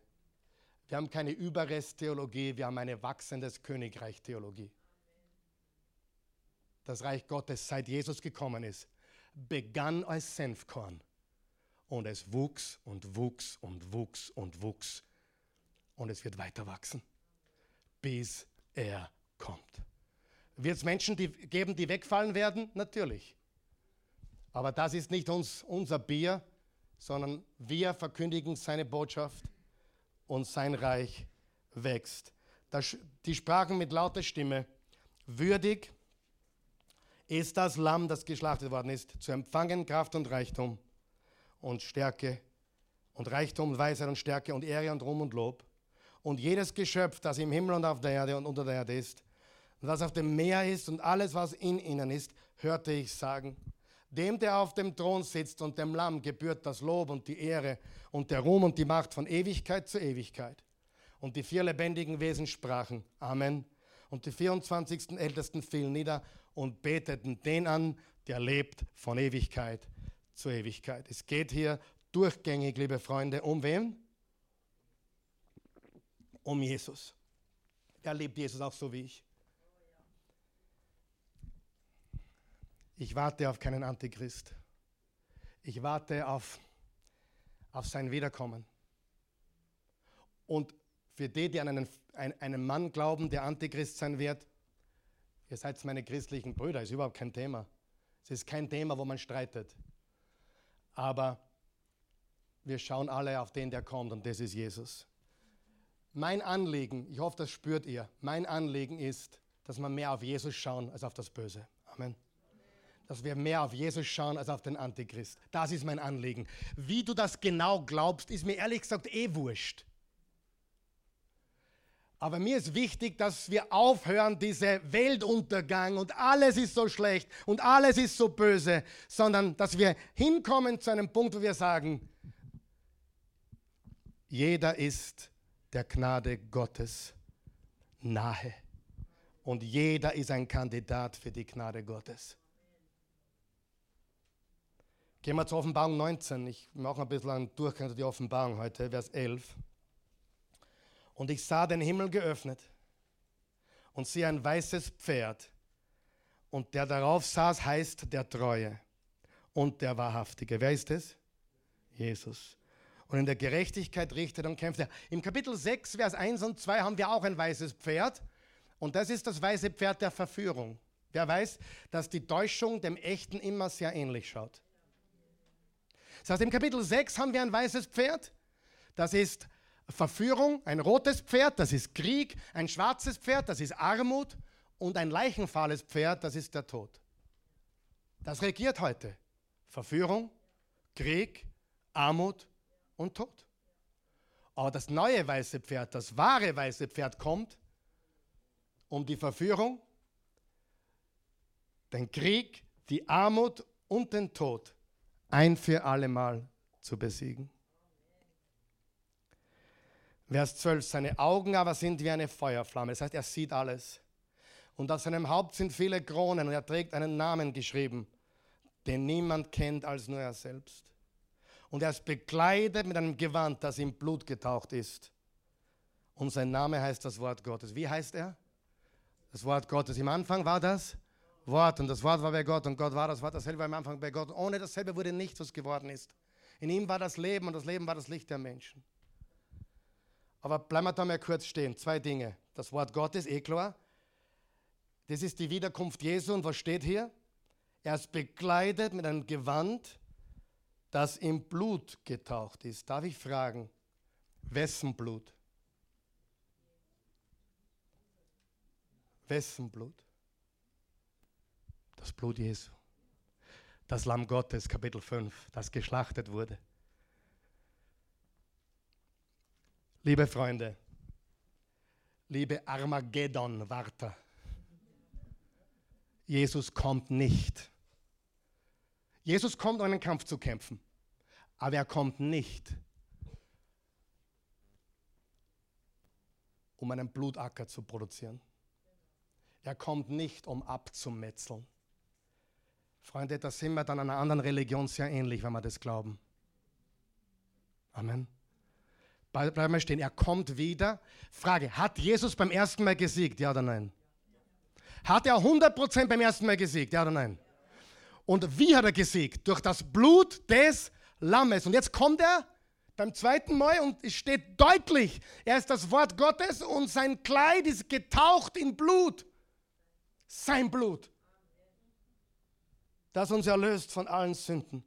Wir haben keine Überresttheologie, wir haben eine wachsendes Königreich-Theologie das Reich Gottes, seit Jesus gekommen ist, begann als Senfkorn. Und es wuchs und wuchs und wuchs und wuchs. Und es wird weiter wachsen, bis er kommt. Wird es Menschen die, geben, die wegfallen werden? Natürlich. Aber das ist nicht uns, unser Bier, sondern wir verkündigen seine Botschaft und sein Reich wächst. Das, die sprachen mit lauter Stimme, würdig ist das Lamm, das geschlachtet worden ist, zu empfangen Kraft und Reichtum und Stärke und Reichtum, Weisheit und Stärke und Ehre und Ruhm und Lob. Und jedes Geschöpf, das im Himmel und auf der Erde und unter der Erde ist, und was auf dem Meer ist und alles, was in ihnen ist, hörte ich sagen, dem, der auf dem Thron sitzt und dem Lamm gebührt das Lob und die Ehre und der Ruhm und die Macht von Ewigkeit zu Ewigkeit. Und die vier lebendigen Wesen sprachen Amen. Und die 24. Ältesten fielen nieder und beteten den an, der lebt von Ewigkeit zu Ewigkeit. Es geht hier durchgängig, liebe Freunde, um wen? Um Jesus. Er liebt Jesus auch so wie ich. Ich warte auf keinen Antichrist. Ich warte auf, auf sein Wiederkommen. Und für die, die an einen, einen Mann glauben, der Antichrist sein wird, ihr seid meine christlichen Brüder, ist überhaupt kein Thema. Es ist kein Thema, wo man streitet. Aber wir schauen alle auf den, der kommt, und das ist Jesus. Mein Anliegen, ich hoffe, das spürt ihr, mein Anliegen ist, dass wir mehr auf Jesus schauen als auf das Böse. Amen dass wir mehr auf Jesus schauen als auf den Antichrist. Das ist mein Anliegen. Wie du das genau glaubst, ist mir ehrlich gesagt eh wurscht. Aber mir ist wichtig, dass wir aufhören, diese Weltuntergang und alles ist so schlecht und alles ist so böse, sondern dass wir hinkommen zu einem Punkt, wo wir sagen, jeder ist der Gnade Gottes nahe und jeder ist ein Kandidat für die Gnade Gottes. Gehen wir zur Offenbarung 19. Ich mache ein bisschen einen Durchgang durch die Offenbarung heute, Vers 11. Und ich sah den Himmel geöffnet und siehe ein weißes Pferd. Und der darauf saß, heißt der Treue und der Wahrhaftige. Wer ist es? Jesus. Und in der Gerechtigkeit richtet und kämpft er. Im Kapitel 6, Vers 1 und 2 haben wir auch ein weißes Pferd. Und das ist das weiße Pferd der Verführung. Wer weiß, dass die Täuschung dem Echten immer sehr ähnlich schaut. Das heißt, im Kapitel 6 haben wir ein weißes Pferd. Das ist Verführung, ein rotes Pferd, das ist Krieg, ein schwarzes Pferd, das ist Armut und ein leichenfahles Pferd, das ist der Tod. Das regiert heute. Verführung, Krieg, Armut und Tod. Aber das neue weiße Pferd, das wahre weiße Pferd kommt, um die Verführung, den Krieg, die Armut und den Tod ein für allemal zu besiegen. Vers 12, seine Augen aber sind wie eine Feuerflamme. Das heißt, er sieht alles. Und auf seinem Haupt sind viele Kronen und er trägt einen Namen geschrieben, den niemand kennt als nur er selbst. Und er ist bekleidet mit einem Gewand, das im Blut getaucht ist. Und sein Name heißt das Wort Gottes. Wie heißt er? Das Wort Gottes. Im Anfang war das Wort und das Wort war bei Gott und Gott war das Wort, dasselbe war am Anfang bei Gott. Ohne dasselbe wurde nichts, was geworden ist. In ihm war das Leben und das Leben war das Licht der Menschen. Aber bleiben wir da mal kurz stehen. Zwei Dinge. Das Wort Gottes, eh klar. Das ist die Wiederkunft Jesu und was steht hier? Er ist bekleidet mit einem Gewand, das im Blut getaucht ist. Darf ich fragen, wessen Blut? Wessen Blut? Das Blut Jesu. Das Lamm Gottes, Kapitel 5, das geschlachtet wurde. Liebe Freunde, liebe Armageddon-Warter, Jesus kommt nicht. Jesus kommt, um einen Kampf zu kämpfen, aber er kommt nicht, um einen Blutacker zu produzieren. Er kommt nicht, um abzumetzeln. Freunde, da sind wir dann einer anderen Religion sehr ähnlich, wenn wir das glauben. Amen. Bleiben wir stehen. Er kommt wieder. Frage: Hat Jesus beim ersten Mal gesiegt? Ja oder nein? Hat er 100% beim ersten Mal gesiegt? Ja oder nein? Und wie hat er gesiegt? Durch das Blut des Lammes. Und jetzt kommt er beim zweiten Mal und es steht deutlich: Er ist das Wort Gottes und sein Kleid ist getaucht in Blut. Sein Blut das uns erlöst von allen Sünden.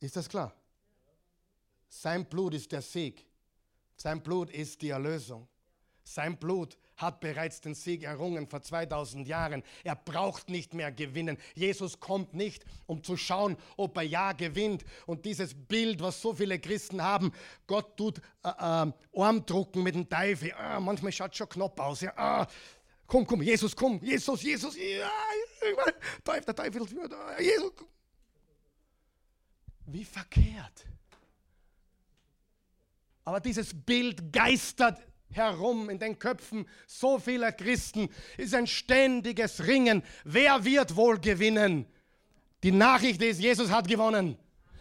Ist das klar? Sein Blut ist der Sieg. Sein Blut ist die Erlösung. Sein Blut hat bereits den Sieg errungen vor 2000 Jahren. Er braucht nicht mehr gewinnen. Jesus kommt nicht, um zu schauen, ob er ja gewinnt. Und dieses Bild, was so viele Christen haben, Gott tut äh, äh, Armdrucken mit dem Teufel. Ah, manchmal schaut schon knapp aus. Ja, ah, Komm, komm, Jesus, komm, Jesus, Jesus, ja, der Teufel, Jesus. Wie verkehrt. Aber dieses Bild geistert herum in den Köpfen so vieler Christen. Ist ein ständiges Ringen. Wer wird wohl gewinnen? Die Nachricht ist, Jesus hat gewonnen.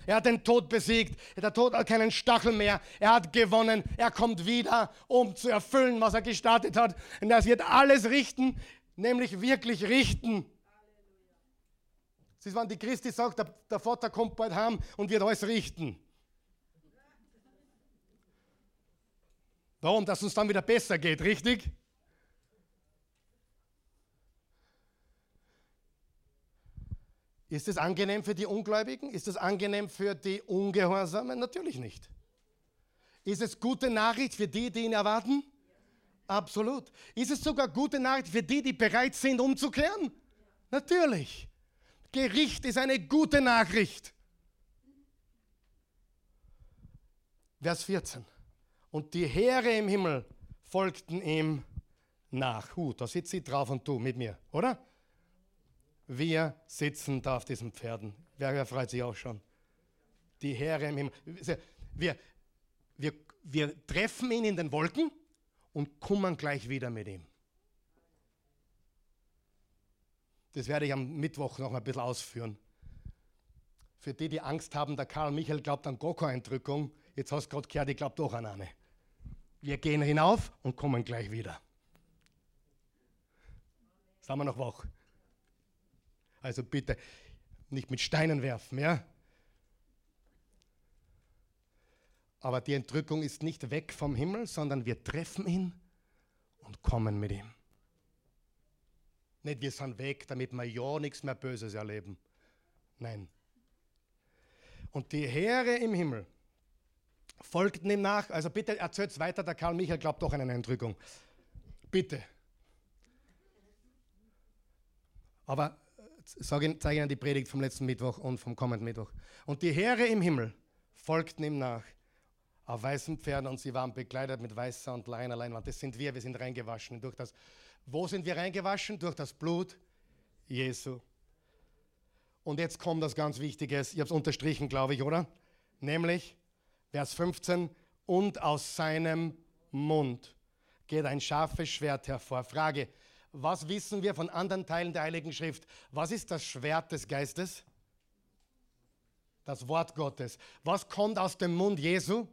Er hat den Tod besiegt. Der Tod hat keinen Stachel mehr. Er hat gewonnen. Er kommt wieder, um zu erfüllen, was er gestartet hat. Und er wird alles richten, nämlich wirklich richten. Das ist, wenn die Christi sagt, der, der Vater kommt bald heim und wird alles richten. Warum? Dass uns dann wieder besser geht, richtig? Ist es angenehm für die Ungläubigen? Ist es angenehm für die Ungehorsamen? Natürlich nicht. Ist es gute Nachricht für die, die ihn erwarten? Absolut. Ist es sogar gute Nachricht für die, die bereit sind, umzukehren? Natürlich. Gericht ist eine gute Nachricht. Vers 14. Und die Heere im Himmel folgten ihm nach. Huh, da sitzt sie drauf und du mit mir, oder? Wir sitzen da auf diesen Pferden. Wer freut sich auch schon? Die Heere im Himmel. Wir, wir, wir treffen ihn in den Wolken und kommen gleich wieder mit ihm. Das werde ich am Mittwoch noch ein bisschen ausführen. Für die, die Angst haben, der Karl Michael glaubt an Goko-Entrückung, jetzt hast du gerade gehört, ich glaube doch an eine. Wir gehen hinauf und kommen gleich wieder. Sind wir noch wach? Also bitte nicht mit Steinen werfen, ja? Aber die Entrückung ist nicht weg vom Himmel, sondern wir treffen ihn und kommen mit ihm. Nicht wir sind weg, damit wir ja nichts mehr Böses erleben. Nein. Und die Heere im Himmel folgten ihm nach. Also bitte erzählt es weiter, der Karl Michael glaubt doch an eine Entrückung. Bitte. Aber zeige Ihnen die Predigt vom letzten Mittwoch und vom kommenden Mittwoch. Und die Heere im Himmel folgten ihm nach auf weißen Pferden und sie waren bekleidet mit weißer und leiner Leinwand. Das sind wir, wir sind reingewaschen durch das. Wo sind wir reingewaschen? Durch das Blut Jesu. Und jetzt kommt das ganz Wichtige, ich habe es unterstrichen, glaube ich, oder? Nämlich Vers 15, und aus seinem Mund geht ein scharfes Schwert hervor. Frage, was wissen wir von anderen Teilen der Heiligen Schrift? Was ist das Schwert des Geistes? Das Wort Gottes. Was kommt aus dem Mund Jesu?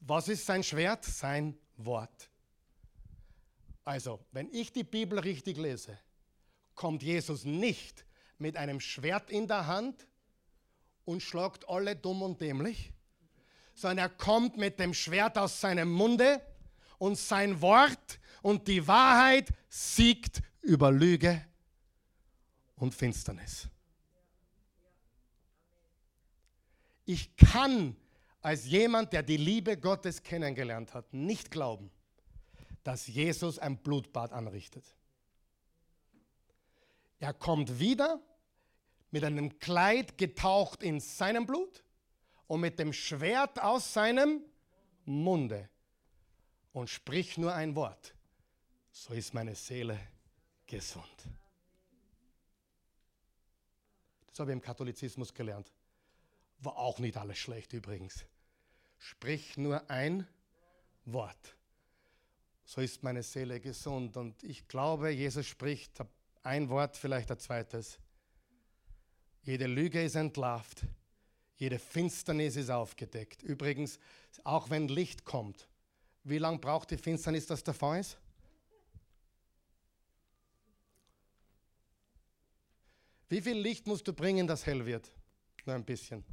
Was ist sein Schwert? Sein Wort. Also, wenn ich die Bibel richtig lese, kommt Jesus nicht mit einem Schwert in der Hand und schlagt alle dumm und dämlich, sondern er kommt mit dem Schwert aus seinem Munde und sein Wort und die Wahrheit siegt über Lüge und Finsternis. Ich kann als jemand, der die Liebe Gottes kennengelernt hat, nicht glauben, dass Jesus ein Blutbad anrichtet. Er kommt wieder mit einem Kleid getaucht in seinem Blut und mit dem Schwert aus seinem Munde und spricht nur ein Wort so ist meine Seele gesund. Das habe ich im Katholizismus gelernt. War auch nicht alles schlecht übrigens. Sprich nur ein Wort. So ist meine Seele gesund. Und ich glaube, Jesus spricht ein Wort, vielleicht ein zweites. Jede Lüge ist entlarvt. Jede Finsternis ist aufgedeckt. Übrigens, auch wenn Licht kommt, wie lange braucht die Finsternis, dass Fall ist? Wie viel Licht musst du bringen, dass hell wird? Nur ein bisschen.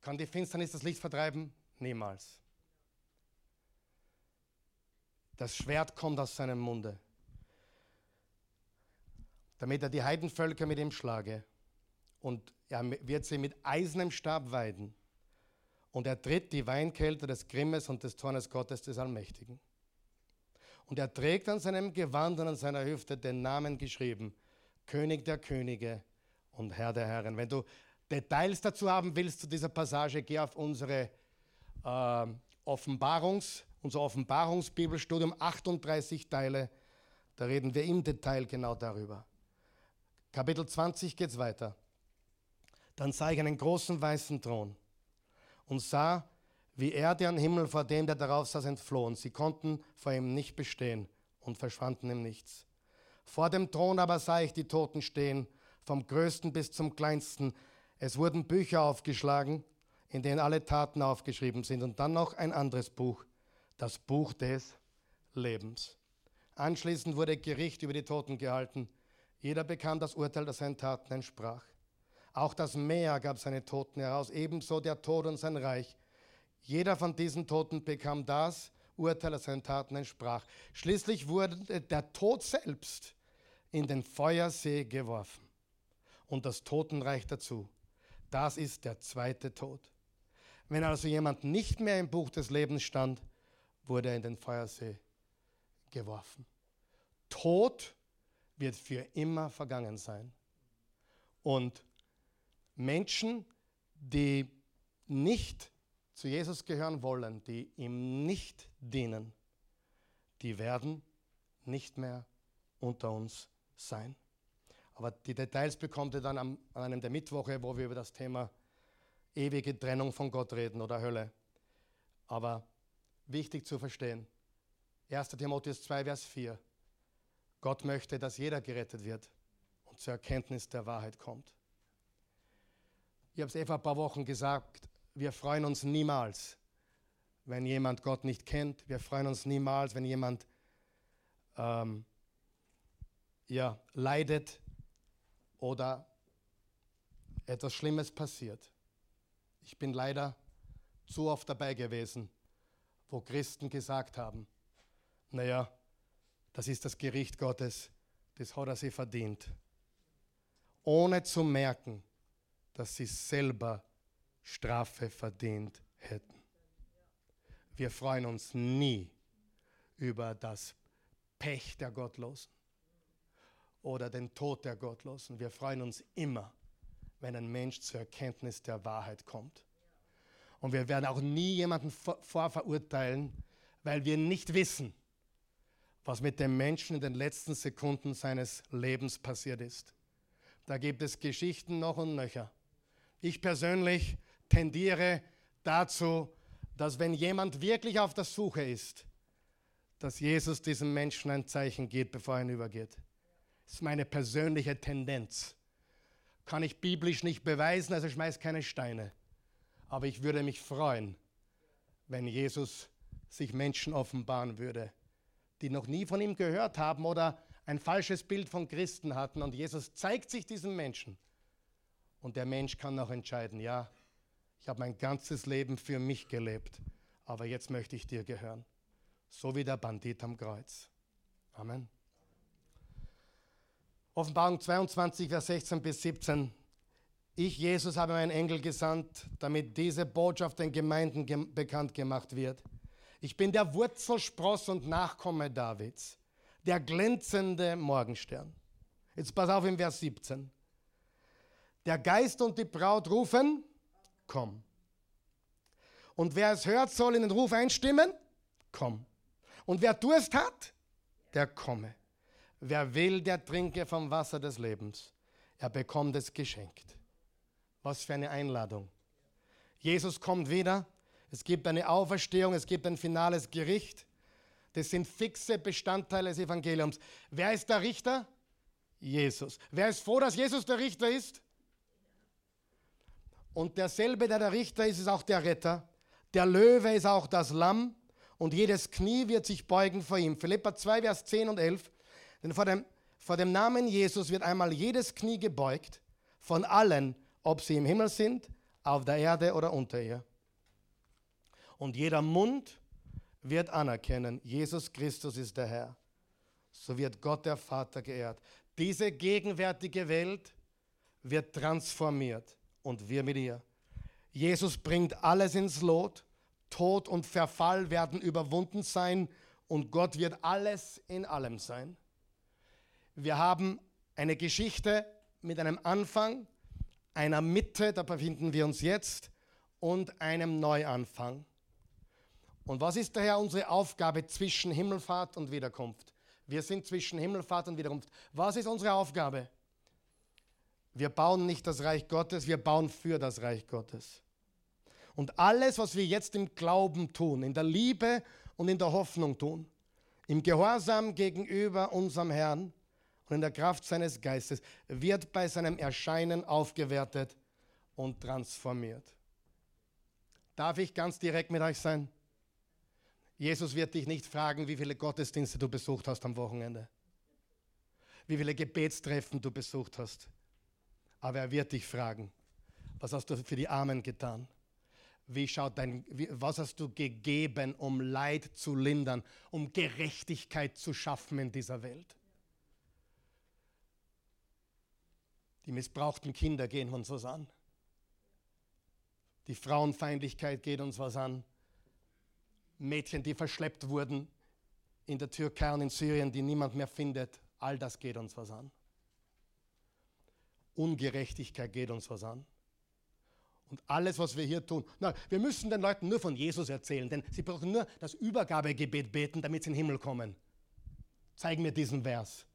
Kann die Finsternis das Licht vertreiben? Niemals. Das Schwert kommt aus seinem Munde, damit er die Heidenvölker mit ihm schlage. Und er wird sie mit eisernem Stab weiden. Und er tritt die Weinkälte des Grimmes und des Zornes Gottes des Allmächtigen. Und er trägt an seinem Gewand und an seiner Hüfte den Namen geschrieben, König der Könige und Herr der Herren. Wenn du Details dazu haben willst zu dieser Passage, geh auf unsere äh, Offenbarungs- unser Offenbarungsbibelstudium, 38 Teile. Da reden wir im Detail genau darüber. Kapitel 20 geht es weiter. Dann sah ich einen großen weißen Thron und sah, wie Erde und Himmel vor dem, der darauf saß, entflohen. Sie konnten vor ihm nicht bestehen und verschwanden im Nichts. Vor dem Thron aber sah ich die Toten stehen, vom größten bis zum kleinsten. Es wurden Bücher aufgeschlagen, in denen alle Taten aufgeschrieben sind. Und dann noch ein anderes Buch, das Buch des Lebens. Anschließend wurde Gericht über die Toten gehalten. Jeder bekam das Urteil, das seinen Taten entsprach. Auch das Meer gab seine Toten heraus, ebenso der Tod und sein Reich. Jeder von diesen Toten bekam das Urteil, das seinen Taten entsprach. Schließlich wurde der Tod selbst in den Feuersee geworfen und das Totenreich dazu. Das ist der zweite Tod. Wenn also jemand nicht mehr im Buch des Lebens stand, wurde er in den Feuersee geworfen. Tod wird für immer vergangen sein. Und Menschen, die nicht zu Jesus gehören wollen, die ihm nicht dienen, die werden nicht mehr unter uns sein. Aber die Details bekommt ihr dann an einem der Mittwoche, wo wir über das Thema ewige Trennung von Gott reden oder Hölle. Aber wichtig zu verstehen, 1. Timotheus 2, Vers 4. Gott möchte, dass jeder gerettet wird und zur Erkenntnis der Wahrheit kommt. Ich habe es eh vor ein paar Wochen gesagt, wir freuen uns niemals, wenn jemand Gott nicht kennt. Wir freuen uns niemals, wenn jemand ähm, ja, leidet oder etwas Schlimmes passiert. Ich bin leider zu oft dabei gewesen, wo Christen gesagt haben, naja, das ist das Gericht Gottes, das hat er sich verdient. Ohne zu merken, dass sie selber Strafe verdient hätten. Wir freuen uns nie über das Pech der Gottlosen oder den Tod der Gottlosen. Wir freuen uns immer, wenn ein Mensch zur Erkenntnis der Wahrheit kommt. Und wir werden auch nie jemanden vorverurteilen, weil wir nicht wissen, was mit dem Menschen in den letzten Sekunden seines Lebens passiert ist. Da gibt es Geschichten noch und nöcher. Ich persönlich tendiere dazu, dass wenn jemand wirklich auf der Suche ist, dass Jesus diesem Menschen ein Zeichen gibt, bevor er ihn übergeht. Das ist meine persönliche Tendenz. Kann ich biblisch nicht beweisen, also schmeiß keine Steine. Aber ich würde mich freuen, wenn Jesus sich Menschen offenbaren würde, die noch nie von ihm gehört haben oder ein falsches Bild von Christen hatten. Und Jesus zeigt sich diesen Menschen. Und der Mensch kann auch entscheiden, ja, ich habe mein ganzes Leben für mich gelebt, aber jetzt möchte ich dir gehören. So wie der Bandit am Kreuz. Amen. Offenbarung 22, Vers 16 bis 17. Ich, Jesus, habe meinen Engel gesandt, damit diese Botschaft den Gemeinden ge bekannt gemacht wird. Ich bin der Wurzelspross und Nachkomme Davids, der glänzende Morgenstern. Jetzt pass auf im Vers 17. Der Geist und die Braut rufen, komm. Und wer es hört, soll in den Ruf einstimmen, komm. Und wer Durst hat, der komme. Wer will, der trinke vom Wasser des Lebens. Er bekommt es geschenkt. Was für eine Einladung. Jesus kommt wieder. Es gibt eine Auferstehung, es gibt ein finales Gericht. Das sind fixe Bestandteile des Evangeliums. Wer ist der Richter? Jesus. Wer ist froh, dass Jesus der Richter ist? Und derselbe, der der Richter ist, ist auch der Retter. Der Löwe ist auch das Lamm. Und jedes Knie wird sich beugen vor ihm. Philippa 2, Vers 10 und 11. Denn vor dem, vor dem Namen Jesus wird einmal jedes Knie gebeugt, von allen, ob sie im Himmel sind, auf der Erde oder unter ihr. Und jeder Mund wird anerkennen, Jesus Christus ist der Herr. So wird Gott der Vater geehrt. Diese gegenwärtige Welt wird transformiert und wir mit ihr. Jesus bringt alles ins Lot. Tod und Verfall werden überwunden sein und Gott wird alles in allem sein. Wir haben eine Geschichte mit einem Anfang, einer Mitte, da befinden wir uns jetzt, und einem Neuanfang. Und was ist daher unsere Aufgabe zwischen Himmelfahrt und Wiederkunft? Wir sind zwischen Himmelfahrt und Wiederkunft. Was ist unsere Aufgabe? Wir bauen nicht das Reich Gottes, wir bauen für das Reich Gottes. Und alles, was wir jetzt im Glauben tun, in der Liebe und in der Hoffnung tun, im Gehorsam gegenüber unserem Herrn und in der Kraft seines Geistes, wird bei seinem Erscheinen aufgewertet und transformiert. Darf ich ganz direkt mit euch sein? Jesus wird dich nicht fragen, wie viele Gottesdienste du besucht hast am Wochenende, wie viele Gebetstreffen du besucht hast. Aber er wird dich fragen, was hast du für die Armen getan? Wie schaut dein, wie, was hast du gegeben, um Leid zu lindern, um Gerechtigkeit zu schaffen in dieser Welt? Die missbrauchten Kinder gehen uns was an. Die Frauenfeindlichkeit geht uns was an. Mädchen, die verschleppt wurden in der Türkei und in Syrien, die niemand mehr findet, all das geht uns was an. Ungerechtigkeit geht uns was an. Und alles, was wir hier tun, na, wir müssen den Leuten nur von Jesus erzählen, denn sie brauchen nur das Übergabegebet beten, damit sie in den Himmel kommen. Zeig mir diesen Vers.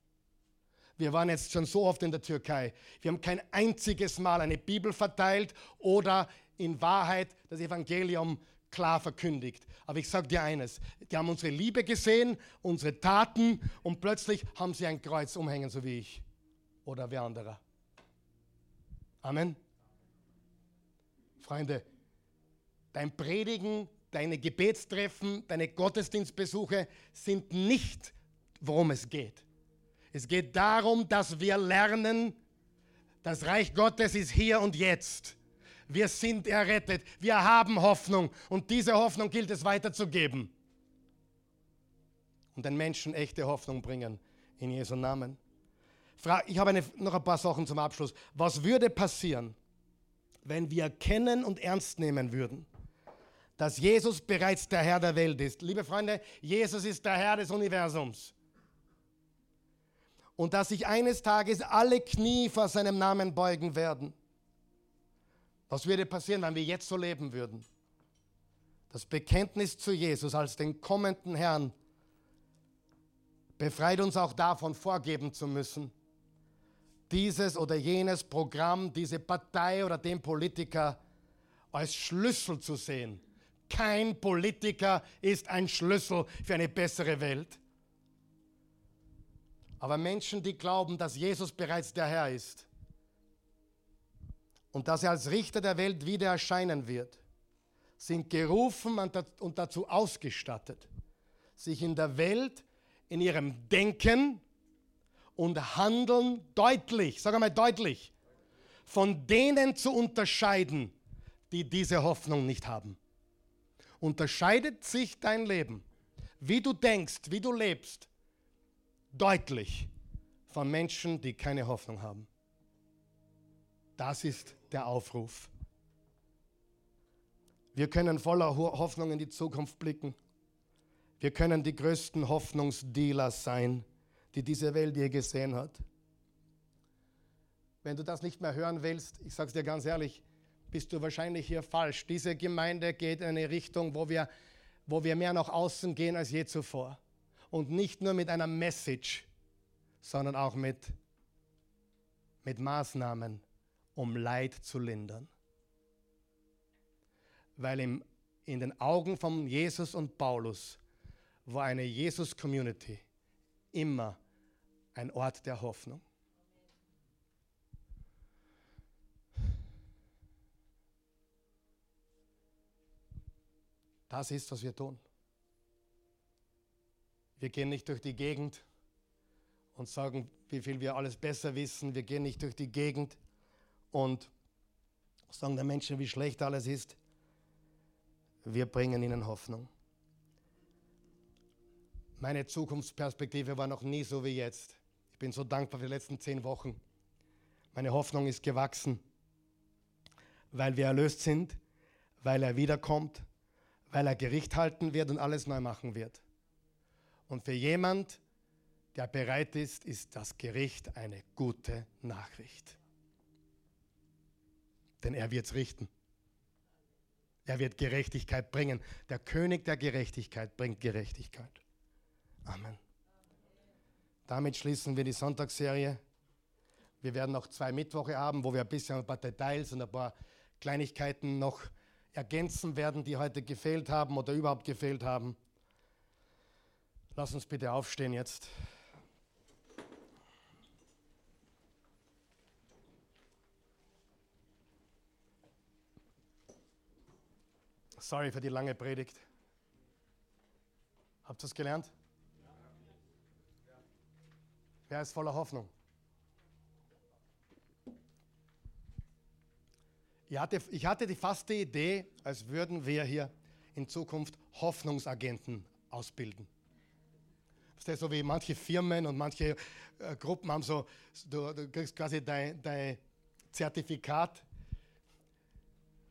Wir waren jetzt schon so oft in der Türkei. Wir haben kein einziges Mal eine Bibel verteilt oder in Wahrheit das Evangelium klar verkündigt. Aber ich sage dir eines, die haben unsere Liebe gesehen, unsere Taten und plötzlich haben sie ein Kreuz umhängen, so wie ich oder wer anderer. Amen. Freunde, dein Predigen, deine Gebetstreffen, deine Gottesdienstbesuche sind nicht, worum es geht. Es geht darum, dass wir lernen, das Reich Gottes ist hier und jetzt. Wir sind errettet. Wir haben Hoffnung. Und diese Hoffnung gilt es weiterzugeben. Und den Menschen echte Hoffnung bringen. In Jesu Namen. Ich habe eine, noch ein paar Sachen zum Abschluss. Was würde passieren, wenn wir erkennen und ernst nehmen würden, dass Jesus bereits der Herr der Welt ist? Liebe Freunde, Jesus ist der Herr des Universums. Und dass sich eines Tages alle Knie vor seinem Namen beugen werden. Was würde passieren, wenn wir jetzt so leben würden? Das Bekenntnis zu Jesus als den kommenden Herrn befreit uns auch davon, vorgeben zu müssen, dieses oder jenes Programm, diese Partei oder den Politiker als Schlüssel zu sehen. Kein Politiker ist ein Schlüssel für eine bessere Welt. Aber Menschen, die glauben, dass Jesus bereits der Herr ist, und dass er als Richter der Welt wieder erscheinen wird, sind gerufen und dazu ausgestattet, sich in der Welt, in ihrem Denken und Handeln deutlich, sag einmal deutlich, von denen zu unterscheiden, die diese Hoffnung nicht haben. Unterscheidet sich dein Leben, wie du denkst, wie du lebst, deutlich von Menschen, die keine Hoffnung haben. Das ist der Aufruf. Wir können voller Hoffnung in die Zukunft blicken. Wir können die größten Hoffnungsdealer sein, die diese Welt je gesehen hat. Wenn du das nicht mehr hören willst, ich sage es dir ganz ehrlich, bist du wahrscheinlich hier falsch. Diese Gemeinde geht in eine Richtung, wo wir, wo wir mehr nach außen gehen als je zuvor. Und nicht nur mit einer Message, sondern auch mit, mit Maßnahmen, um Leid zu lindern. Weil im, in den Augen von Jesus und Paulus war eine Jesus-Community immer ein Ort der Hoffnung. Das ist, was wir tun. Wir gehen nicht durch die Gegend und sagen, wie viel wir alles besser wissen. Wir gehen nicht durch die Gegend und sagen den Menschen, wie schlecht alles ist. Wir bringen ihnen Hoffnung. Meine Zukunftsperspektive war noch nie so wie jetzt. Ich bin so dankbar für die letzten zehn Wochen. Meine Hoffnung ist gewachsen, weil wir erlöst sind, weil er wiederkommt, weil er Gericht halten wird und alles neu machen wird. Und für jemand, der bereit ist, ist das Gericht eine gute Nachricht denn er wird es richten. Er wird Gerechtigkeit bringen. Der König der Gerechtigkeit bringt Gerechtigkeit. Amen. Damit schließen wir die Sonntagsserie. Wir werden noch zwei Mittwoche haben, wo wir ein bisschen ein paar Details und ein paar Kleinigkeiten noch ergänzen werden, die heute gefehlt haben oder überhaupt gefehlt haben. Lass uns bitte aufstehen jetzt. Sorry für die lange Predigt. Habt ihr es gelernt? Wer ist voller Hoffnung? Ich hatte, ich hatte die faste Idee, als würden wir hier in Zukunft Hoffnungsagenten ausbilden. So wie manche Firmen und manche äh, Gruppen haben so, du, du kriegst quasi dein, dein Zertifikat.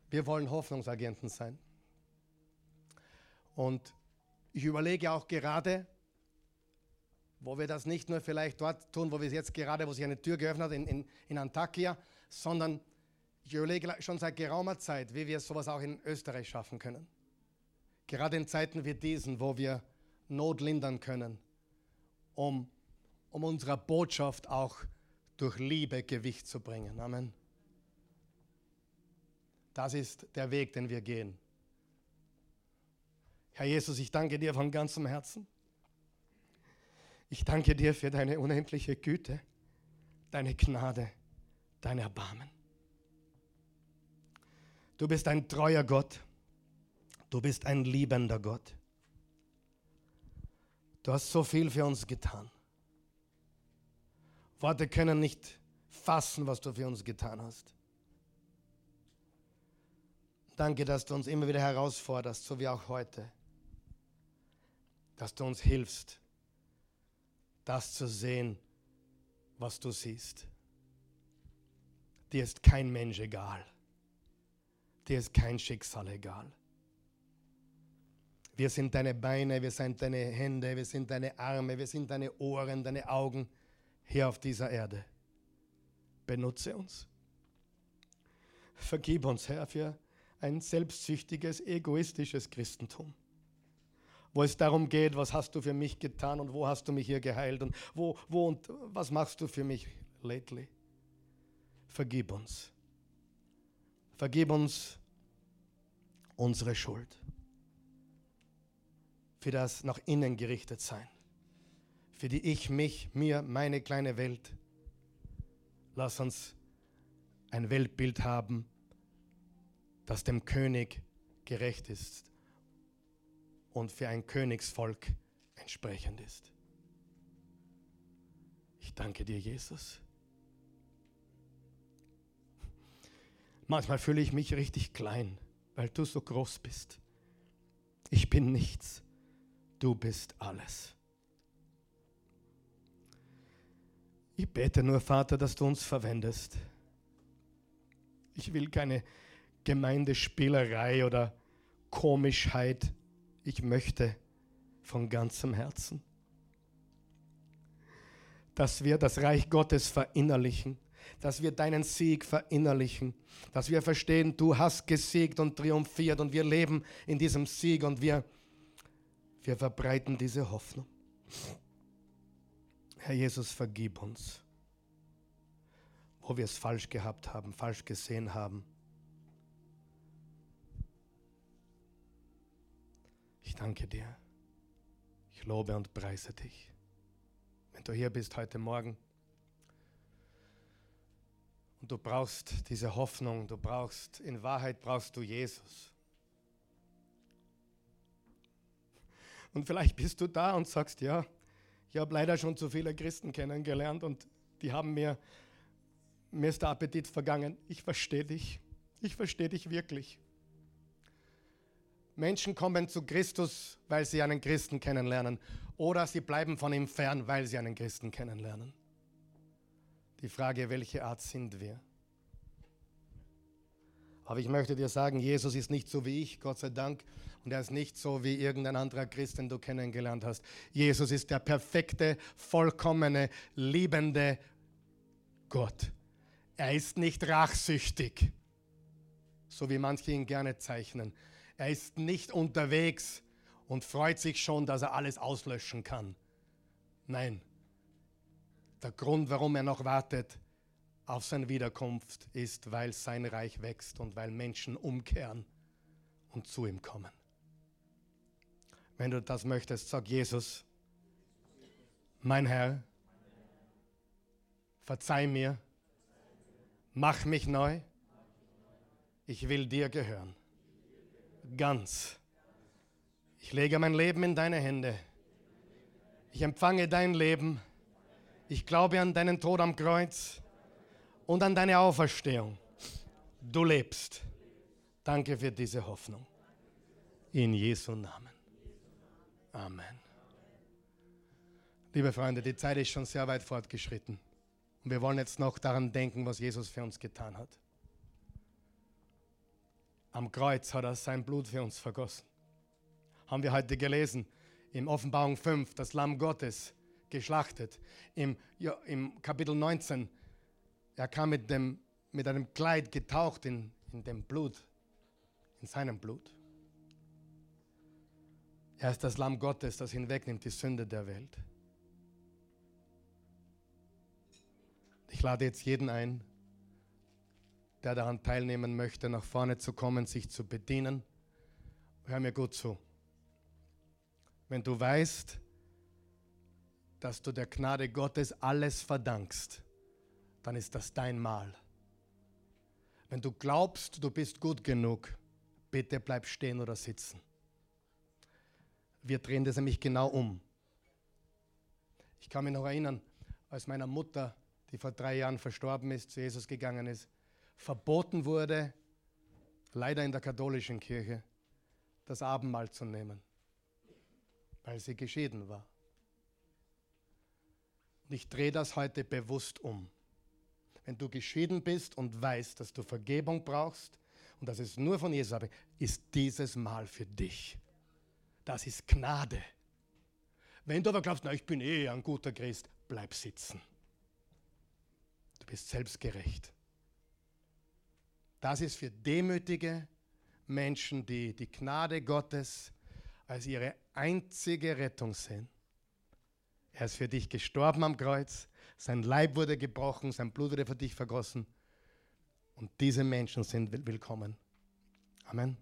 Wir wollen Hoffnungsagenten sein. Und ich überlege auch gerade, wo wir das nicht nur vielleicht dort tun, wo wir es jetzt gerade, wo sich eine Tür geöffnet hat, in, in, in Antakya, sondern ich überlege schon seit geraumer Zeit, wie wir sowas auch in Österreich schaffen können. Gerade in Zeiten wie diesen, wo wir Not lindern können, um, um unserer Botschaft auch durch Liebe Gewicht zu bringen. Amen. Das ist der Weg, den wir gehen. Herr Jesus, ich danke dir von ganzem Herzen. Ich danke dir für deine unendliche Güte, deine Gnade, dein Erbarmen. Du bist ein treuer Gott. Du bist ein liebender Gott. Du hast so viel für uns getan. Worte können nicht fassen, was du für uns getan hast. Danke, dass du uns immer wieder herausforderst, so wie auch heute dass du uns hilfst, das zu sehen, was du siehst. Dir ist kein Mensch egal. Dir ist kein Schicksal egal. Wir sind deine Beine, wir sind deine Hände, wir sind deine Arme, wir sind deine Ohren, deine Augen hier auf dieser Erde. Benutze uns. Vergib uns, Herr, für ein selbstsüchtiges, egoistisches Christentum wo es darum geht, was hast du für mich getan und wo hast du mich hier geheilt und wo, wo und was machst du für mich lately. Vergib uns. Vergib uns unsere Schuld. Für das nach innen gerichtet sein. Für die ich, mich, mir, meine kleine Welt. Lass uns ein Weltbild haben, das dem König gerecht ist und für ein Königsvolk entsprechend ist. Ich danke dir, Jesus. Manchmal fühle ich mich richtig klein, weil du so groß bist. Ich bin nichts, du bist alles. Ich bete nur, Vater, dass du uns verwendest. Ich will keine Gemeindespielerei oder Komischheit ich möchte von ganzem Herzen, dass wir das Reich Gottes verinnerlichen, dass wir deinen Sieg verinnerlichen, dass wir verstehen, du hast gesiegt und triumphiert und wir leben in diesem Sieg und wir, wir verbreiten diese Hoffnung. Herr Jesus, vergib uns, wo wir es falsch gehabt haben, falsch gesehen haben Ich danke dir. Ich lobe und preise dich. Wenn du hier bist heute Morgen und du brauchst diese Hoffnung, du brauchst, in Wahrheit brauchst du Jesus. Und vielleicht bist du da und sagst, ja, ich habe leider schon zu viele Christen kennengelernt und die haben mir, mir ist der Appetit vergangen. Ich verstehe dich. Ich verstehe dich wirklich. Menschen kommen zu Christus, weil sie einen Christen kennenlernen. Oder sie bleiben von ihm fern, weil sie einen Christen kennenlernen. Die Frage, welche Art sind wir? Aber ich möchte dir sagen, Jesus ist nicht so wie ich, Gott sei Dank. Und er ist nicht so wie irgendein anderer Christ, den du kennengelernt hast. Jesus ist der perfekte, vollkommene, liebende Gott. Er ist nicht rachsüchtig so wie manche ihn gerne zeichnen. Er ist nicht unterwegs und freut sich schon, dass er alles auslöschen kann. Nein, der Grund, warum er noch wartet auf seine Wiederkunft, ist, weil sein Reich wächst und weil Menschen umkehren und zu ihm kommen. Wenn du das möchtest, sag Jesus, mein Herr, verzeih mir, mach mich neu, ich will dir gehören. Ganz. Ich lege mein Leben in deine Hände. Ich empfange dein Leben. Ich glaube an deinen Tod am Kreuz und an deine Auferstehung. Du lebst. Danke für diese Hoffnung. In Jesu Namen. Amen. Liebe Freunde, die Zeit ist schon sehr weit fortgeschritten. Und wir wollen jetzt noch daran denken, was Jesus für uns getan hat. Am Kreuz hat er sein Blut für uns vergossen. Haben wir heute gelesen. Im Offenbarung 5, das Lamm Gottes geschlachtet. Im, ja, im Kapitel 19, er kam mit, dem, mit einem Kleid getaucht in, in dem Blut, in seinem Blut. Er ist das Lamm Gottes, das hinwegnimmt die Sünde der Welt. Ich lade jetzt jeden ein, der daran teilnehmen möchte, nach vorne zu kommen, sich zu bedienen. Hör mir gut zu. Wenn du weißt, dass du der Gnade Gottes alles verdankst, dann ist das dein Mal. Wenn du glaubst, du bist gut genug, bitte bleib stehen oder sitzen. Wir drehen das nämlich genau um. Ich kann mich noch erinnern, als meiner Mutter, die vor drei Jahren verstorben ist, zu Jesus gegangen ist, verboten wurde, leider in der katholischen Kirche, das Abendmahl zu nehmen, weil sie geschieden war. Und ich drehe das heute bewusst um. Wenn du geschieden bist und weißt, dass du Vergebung brauchst und dass es nur von Jesus abhängt, ist dieses Mal für dich. Das ist Gnade. Wenn du aber glaubst, na, ich bin eh ein guter Christ, bleib sitzen. Du bist selbstgerecht. Das ist für demütige Menschen, die die Gnade Gottes als ihre einzige Rettung sehen. Er ist für dich gestorben am Kreuz, sein Leib wurde gebrochen, sein Blut wurde für dich vergossen. Und diese Menschen sind willkommen. Amen.